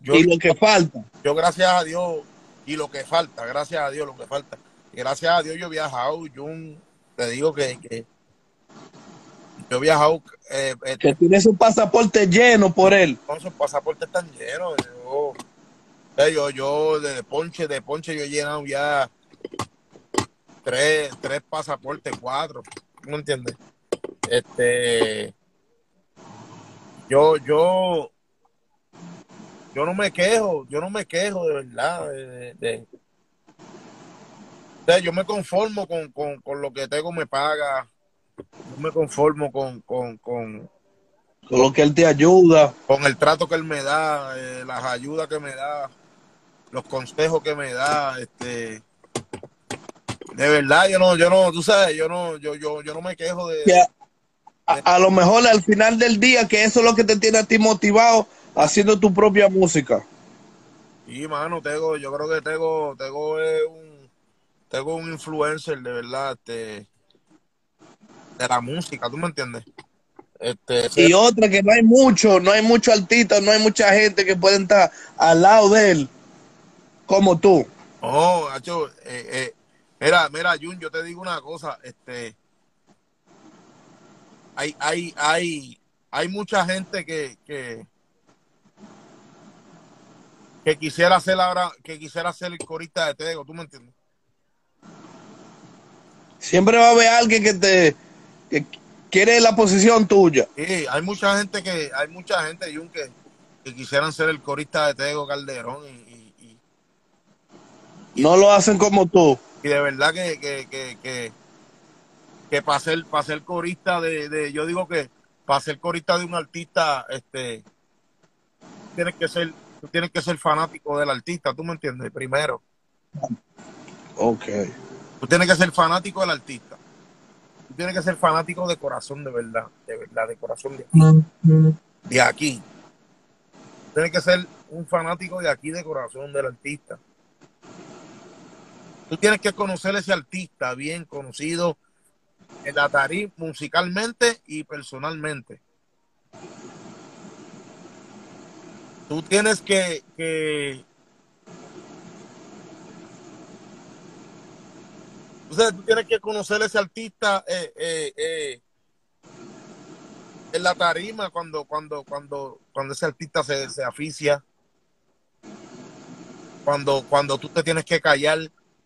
Yo,
Y lo que falta.
yo gracias a Dios, y lo que falta, gracias a Dios, lo que falta. Gracias a Dios yo he viajado, Jun, te digo que, que yo he viajado, eh, eh,
que tiene su pasaporte lleno por él.
todos esos pasaportes están llenos. Yo, yo, yo de ponche, de ponche, yo he llenado ya tres, tres pasaportes, cuatro. ¿No entiendes? Este, yo, yo, yo no me quejo, yo no me quejo de verdad. De, de- sea, yo me conformo con, con, con lo que tengo me paga. Yo me conformo con, con, con,
Con lo que él te ayuda.
con el trato que él me da, eh, las ayudas que me da, los consejos que me da, este de verdad yo no, yo no, tú sabes, yo no, yo, yo, yo no me quejo de,
a, lo mejor al final del día, que eso es lo que te tiene a ti motivado haciendo tu propia música.
sí, mano, tengo, yo creo que tengo, tengo un, tengo un influencer de verdad, este, de la música, ¿tú me entiendes? Este,
Y otra que no hay mucho, no hay mucho artista, no hay mucha gente que pueden estar al lado de él como tú.
No, Nacho, eh, eh, mira, mira, Jun, yo te digo una cosa, este, hay, hay, hay, hay mucha gente que, que, que quisiera hacer ahora, que quisiera ser el corista de Tego, ¿tú me entiendes?
Siempre va a haber alguien que te que quiere la posición tuya.
Sí, hay mucha gente que, hay mucha gente, Jun, que, que quisieran ser el corista de Tego Calderón y, y, y-
No lo hacen como tú.
y de verdad que, que, que, que, que para ser, para ser corista de, de, yo digo que para ser corista de un artista, este, tienes que ser, tú tienes que ser fanático del artista, ¿tú me entiendes? Primero,
Ok.
Tú tienes que ser fanático del artista. Tú tienes que ser fanático de corazón, de verdad, de verdad, de corazón de aquí. De aquí. Tienes que ser un fanático de aquí, de corazón del artista. Tú tienes que conocer ese artista bien conocido en la tarima musicalmente y personalmente. Tú tienes que, que sea, tú tienes que conocer ese artista eh, eh, eh, en la tarima cuando, cuando, cuando, cuando ese artista se, se aficia, cuando, cuando tú te tienes que callar,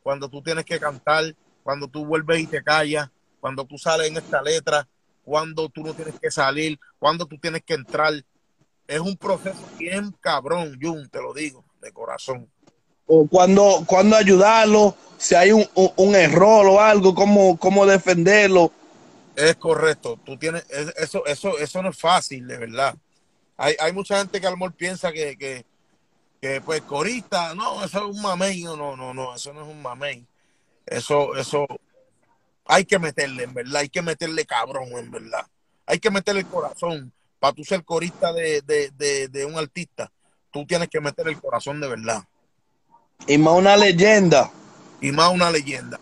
cuando tú tienes que cantar, cuando tú vuelves y te callas, cuando tú sales en esta letra, cuando tú no tienes que salir, cuando tú tienes que entrar. Es un proceso bien cabrón, Jun, te lo digo, de corazón.
O cuando, cuando ayudarlo, si hay un, un- error o algo, cómo, cómo defenderlo.
Es correcto. Tú tienes, es- eso, eso, eso no es fácil, de verdad. Hay, hay mucha gente que a lo mejor piensa que, que, que, pues corista, no, eso es un mamey. No, no, no, no, eso no es un mamey. Eso, eso, hay que meterle, en verdad, hay que meterle cabrón, en verdad. Hay que meterle el corazón para tú ser corista de, de, de, de un artista. tú tienes que meter el corazón de verdad.
Y más una leyenda.
Y más una leyenda.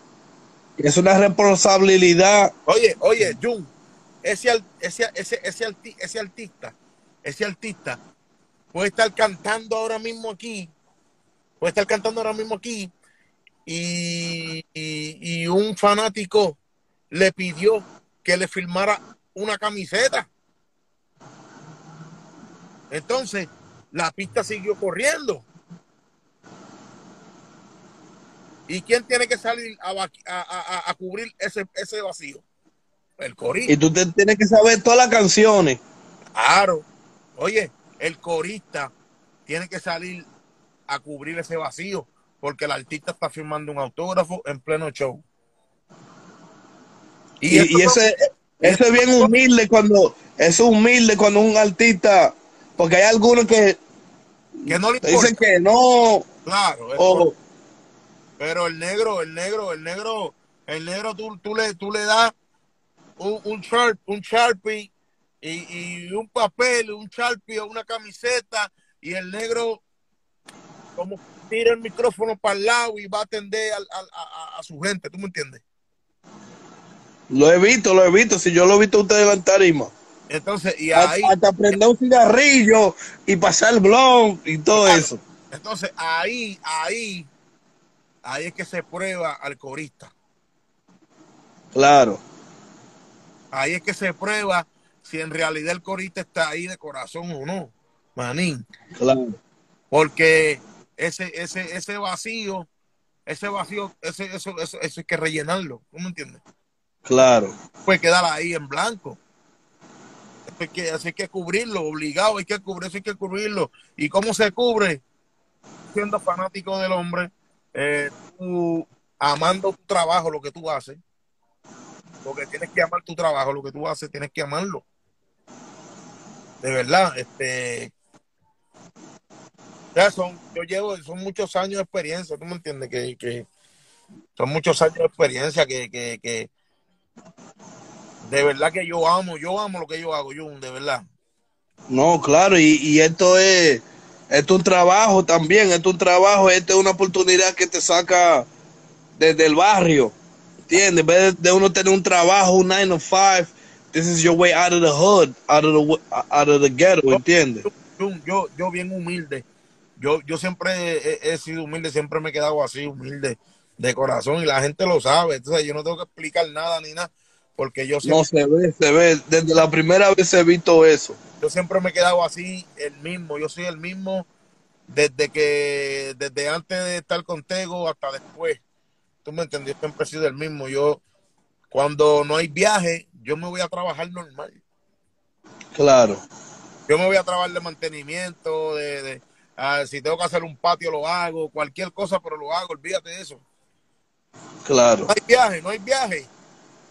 Es una responsabilidad.
Oye, oye, Jun, ese, ese, ese, ese, ese artista, ese artista puede estar cantando ahora mismo aquí, puede estar cantando ahora mismo aquí, y, y, un fanático le pidió que le filmara una camiseta. Entonces, la pista siguió corriendo. ¿Y quién tiene que salir a, cubrir ese, ese, vacío? El corista.
Y tú tienes que saber todas las canciones.
Claro. Oye, el corista tiene que salir a cubrir ese vacío porque el artista está firmando un autógrafo en pleno show.
Y, ese, eso es bien humilde cuando, es humilde cuando un artista, porque hay algunos que,
que no le
dicen que no.
Claro, pero el negro, el negro, el negro, el negro, tú, tú le, tú le das un, un, un sharpie y, y, un papel, un sharpie o una camiseta y el negro como tira el micrófono para el lado y va a atender a, su gente, ¿tú me entiendes?
Lo he visto, lo he visto, si yo lo he visto a ustedes en la tarima.
Entonces, y ahí...
Hasta prender un cigarrillo y pasar el blog y todo eso.
Entonces, ahí, ahí, ahí es que se prueba al corista.
Claro.
Ahí es que se prueba si en realidad el corista está ahí de corazón o no, manín.
Claro.
Porque ese, ese, ese vacío, ese vacío, ese, eso, eso, hay que rellenarlo, ¿tú me entiendes?
Claro.
Puede quedar ahí en blanco. Hay que, hay que cubrirlo, obligado, hay que cubrirlo, hay que cubrirlo. ¿Y cómo se cubre? Siendo fanático del hombre, eh, tú amando tu trabajo, lo que tú haces, porque tienes que amar tu trabajo, lo que tú haces, tienes que amarlo. De verdad, este, ya son, yo llevo, son muchos años de experiencia, ¿tú me entiendes? Que, son muchos años de experiencia que, que, de verdad que yo amo, yo amo lo que yo hago, yo, de verdad.
No, claro, y, esto es, es un trabajo también, es un trabajo, esto es una oportunidad que te saca desde el barrio, ¿entiendes? En vez de uno tener un trabajo, un 9 to 5, this is your way out of the hood, out of the, out of the ghetto, ¿entiendes?
yo, yo bien humilde yo, yo siempre he, sido humilde, siempre me he quedado así, humilde de corazón y la gente lo sabe. Entonces yo no tengo que explicar nada ni nada porque yo siempre,
No, se ve, se ve. Desde la primera vez he visto eso.
Yo siempre me he quedado así, el mismo. Yo soy el mismo desde que, desde antes de estar contigo hasta después. Tú me entendiste, siempre he sido el mismo. Yo, cuando no hay viaje, yo me voy a trabajar normal.
Claro.
Yo me voy a trabajar de mantenimiento, de Ah, si tengo que hacer un patio, lo hago. Cualquier cosa, pero lo hago. Olvídate de eso.
Claro.
No hay viaje, no hay viaje.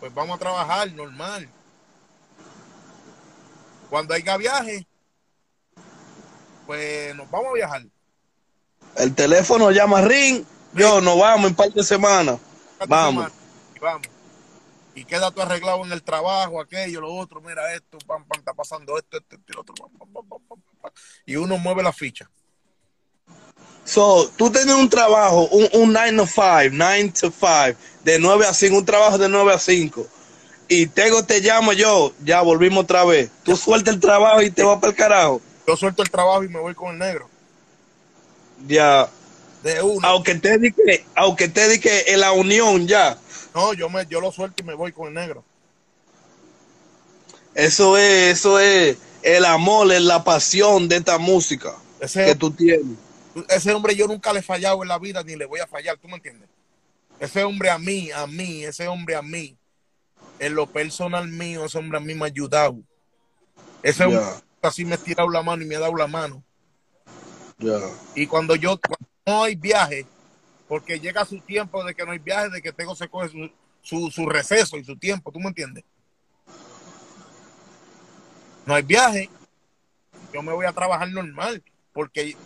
Pues vamos a trabajar normal. Cuando haya viaje, pues nos vamos a viajar.
El teléfono llama Ring. Yo, nos vamos en par de semanas. Vamos.
vamos. Y queda todo arreglado en el trabajo, aquello, lo otro. Mira esto, pam, pam, está pasando esto, esto, esto, y otro. y uno mueve la ficha.
So, tú tienes un trabajo, un, un 9 to 5, 9 to 5, de 9 a 5, un trabajo de 9 a 5. Y Tego te llamo yo, ya volvimos otra vez. Tú sueltas el trabajo y te vas para el carajo.
Yo suelto el trabajo y me voy con el negro.
Ya.
De uno.
Aunque te dije, aunque te en la unión ya.
No, yo me, yo lo suelto y me voy con el negro.
Eso es, eso es el amor, es la pasión de esta música que tú tienes
ese hombre yo nunca le he fallado en la vida ni le voy a fallar, ¿tú me entiendes? Ese hombre a mí, a mí, ese hombre a mí, en lo personal mío, ese hombre a mí me ha ayudado. Ese hombre así me ha tirado la mano y me ha dado la mano. Y cuando yo no hay viaje, porque llega su tiempo de que no hay viaje, de que tengo se coge su, su, su receso y su tiempo, ¿tú me entiendes? No hay viaje, yo me voy a trabajar normal porque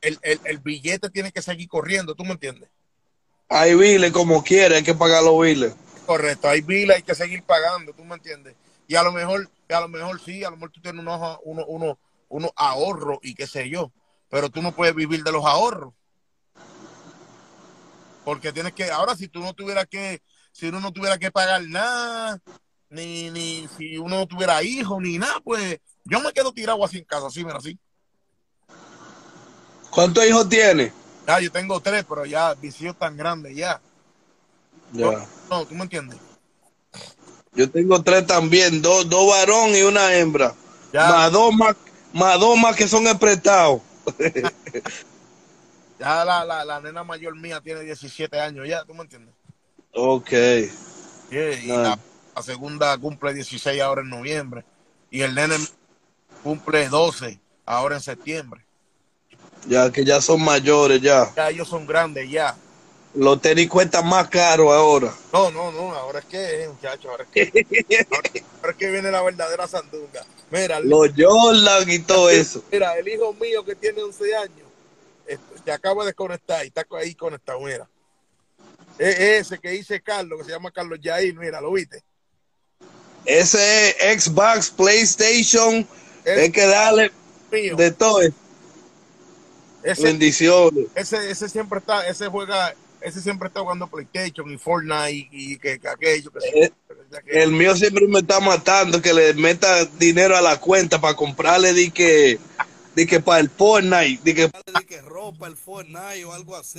el, billete tiene que seguir corriendo, ¿tú me entiendes?
Hay biles como quiera, hay que pagar los biles.
Correcto, hay biles, hay que seguir pagando, ¿tú me entiendes? Y a lo mejor, a lo mejor sí, a lo mejor tú tienes unos uno, uno, uno ahorros y qué sé yo, pero tú no puedes vivir de los ahorros. Porque tienes que, ahora si tú no tuvieras que, si uno no tuviera que pagar nada, ni, ni si uno no tuviera hijos, ni nada, pues yo me quedo tirado así en casa, así, mira, así.
¿Cuántos hijos tiene?
Ya, yo tengo tres, pero ya mis hijos tan grandes, ya.
Ya.
No, tú me entiendes.
Yo tengo tres también, dos, dos varón y una hembra.
Ya.
Más dos más, más dos más que son emprestados. *laughs*
Ya la, la, la nena mayor mía tiene 17 años ya, ¿tú me entiendes?
ok.
Yeah, y la segunda cumple 16 ahora en noviembre. Y el nene cumple 12 ahora en septiembre.
Ya que ya son mayores ya.
Ya ellos son grandes ya.
Los tenis cuestan más caro ahora.
No, no, no, ahora es que, muchachos, ahora es que, ahora, ahora es que viene la verdadera sandunga. Mira,
Los Jordan y todo eso.
mira, el hijo mío que tiene 11 años, este, se acaba de conectar y está ahí conectado, mira. Es ese que dice Carlos, que se llama Carlos Yair, mira, ¿lo viste?
Ese es Xbox, PlayStation.
Es
Hay que darle
mío.
de todo.
Ese,
Bendiciones.
ese, ese siempre está, ese juega, ese siempre está jugando PlayStation y Fortnite y, y que, que aquello, que,
Eh,
que aquello.
El mío siempre me está matando que le meta dinero a la cuenta para comprarle di que, di que para el Fortnite, di que, di que ropa el Fortnite o algo así.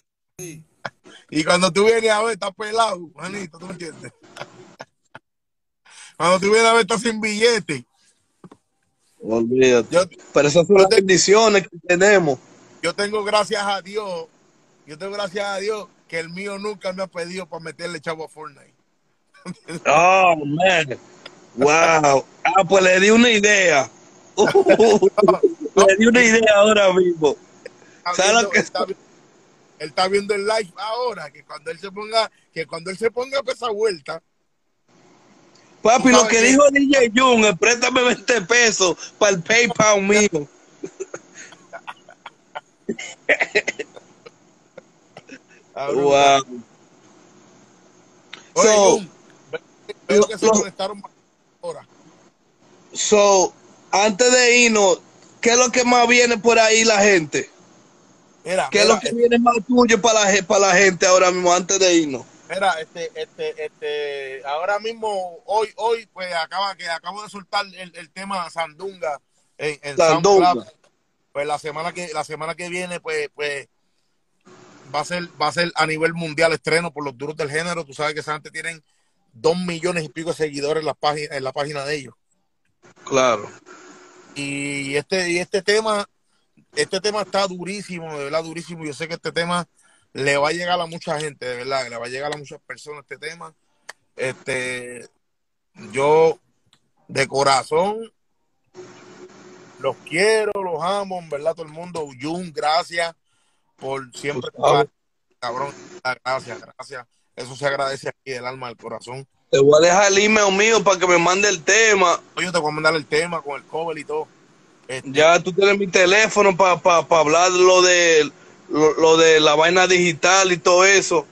Y cuando tú vienes a ver, está pelado, manito, ¿tú me entiendes? Cuando tú vienes a ver, está sin billete.
Olvídate.
Yo,
Pero esas son las bendiciones que tenemos.
Yo tengo gracias a Dios, yo tengo gracias a Dios que el mío nunca me ha pedido para meterle chavo a Fortnite. *laughs*
Oh, man. Wow. Ah, pues le di una idea. *laughs* le di una idea ahora mismo.
Está
¿Sabes
viendo-
lo que-
está él está viendo el live ahora, que cuando él se ponga, que cuando él se ponga a esa vuelta,
Papi, lo que dijo DJ Jun, préstame 20 pesos para el PayPal mío. *laughs* Wow. So,
veo que se
lo-
conectaron ahora.
So, antes de irnos, ¿qué es lo que más viene por ahí la gente?
Mira,
¿Qué es
mira,
lo que viene más tuyo para la, para la gente ahora mismo, antes de irnos?
Mira, este, este, este, ahora mismo, hoy, hoy, pues acaba que acabo de soltar el, el tema Sandunga en, en
Sandunga.
SoundCloud. Pues la semana que, la semana que viene, pues, pues, va a ser, va a ser a nivel mundial estreno por los duros del género. Tú sabes que esa gente tienen dos millones y pico de seguidores en la página, en la página de ellos.
Claro.
Y este, y este tema, este tema está durísimo, de verdad durísimo. Yo sé que este tema le va a llegar a mucha gente, de verdad, le va a llegar a muchas personas este tema. Este, yo de corazón los quiero, los amo, en verdad, todo el mundo. Jun, gracias por siempre cabrón. Gracias, gracias. Eso se agradece aquí del alma, del corazón.
Te voy a dejar el email mío para que me mande el tema.
Yo te voy a mandar el tema con el cover y todo. Este,
Ya tú tienes mi teléfono para hablar lo de, lo, lo de la vaina digital y todo eso.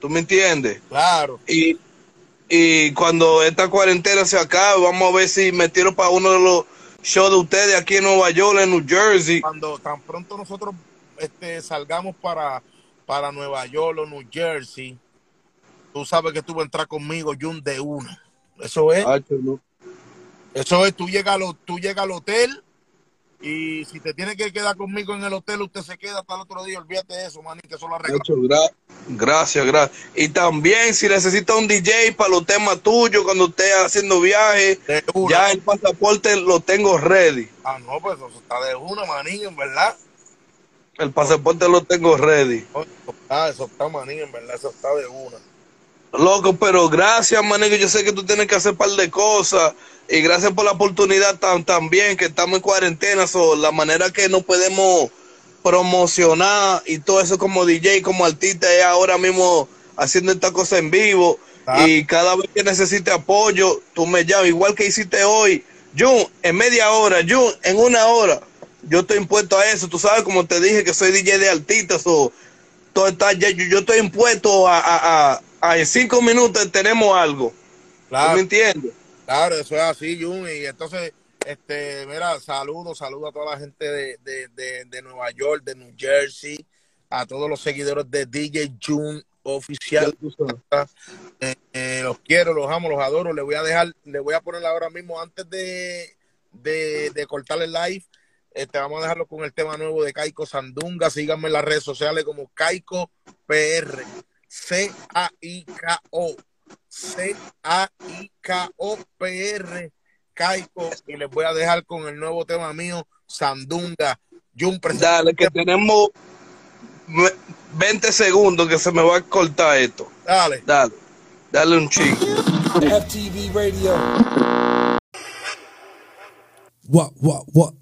¿Tú me entiendes?
claro.
Y, y cuando esta cuarentena se acabe, vamos a ver si me tiro para uno de los shows de ustedes aquí en Nueva York, en New Jersey.
cuando tan pronto nosotros este, salgamos para, para Nueva York o New Jersey, tú sabes que tú vas a entrar conmigo, Jun, de una. Eso es,
no.
eso es, tú llegas al, tú llegas al hotel y si te tienes que quedar conmigo en el hotel, usted se queda hasta el otro día, olvídate de eso, man, que eso lo
gra- gracias, gracias. Y también si necesita un DJ para los temas tuyos cuando esté haciendo
una.
ya el pasaporte lo tengo ready.
Ah, no, pues eso está de una, manín, en verdad.
El pasaporte lo tengo ready.
Está, eso está, manín, en verdad, eso está de una.
Loco, pero gracias, maní, yo sé que tú tienes que hacer un par de cosas. Y gracias por la oportunidad tan, también que estamos en cuarentena. So, la manera que nos podemos promocionar y todo eso como DJ, como artista, es ahora mismo haciendo esta cosa en vivo.
Ah.
Y cada vez que necesite apoyo, tú me llamas, igual que hiciste hoy. Jun, en media hora, Jun, en una hora. Yo estoy impuesto a eso. Tú sabes, como te dije, que soy DJ de artistas. o todo está, ya- yo, yo estoy impuesto a, a, a, en cinco minutos tenemos algo. ¿Tú
Claro.
me entiendes?
Claro, eso es así, Jun. Y entonces, Este, mira, saludos, saludos a toda la gente de, de, de, de Nueva York, de New Jersey, a todos los seguidores de DJ June oficial. Eh, eh, los quiero, los amo, los adoro. Le voy a dejar, le voy a poner ahora mismo antes de, de, de cortar el live. Este, vamos a dejarlo con el tema nuevo de Caico Sandunga. Síganme en las redes sociales como Caico PR. C-A-I-K-O. C-A-I-K-O P-R. Caico. Y les voy a dejar con el nuevo tema mío, Sandunga. Jun,
Dale, que tenemos 20 segundos que se me va a cortar esto.
Dale.
Dale. Dale un chico.
FTV Radio.
What, what, what?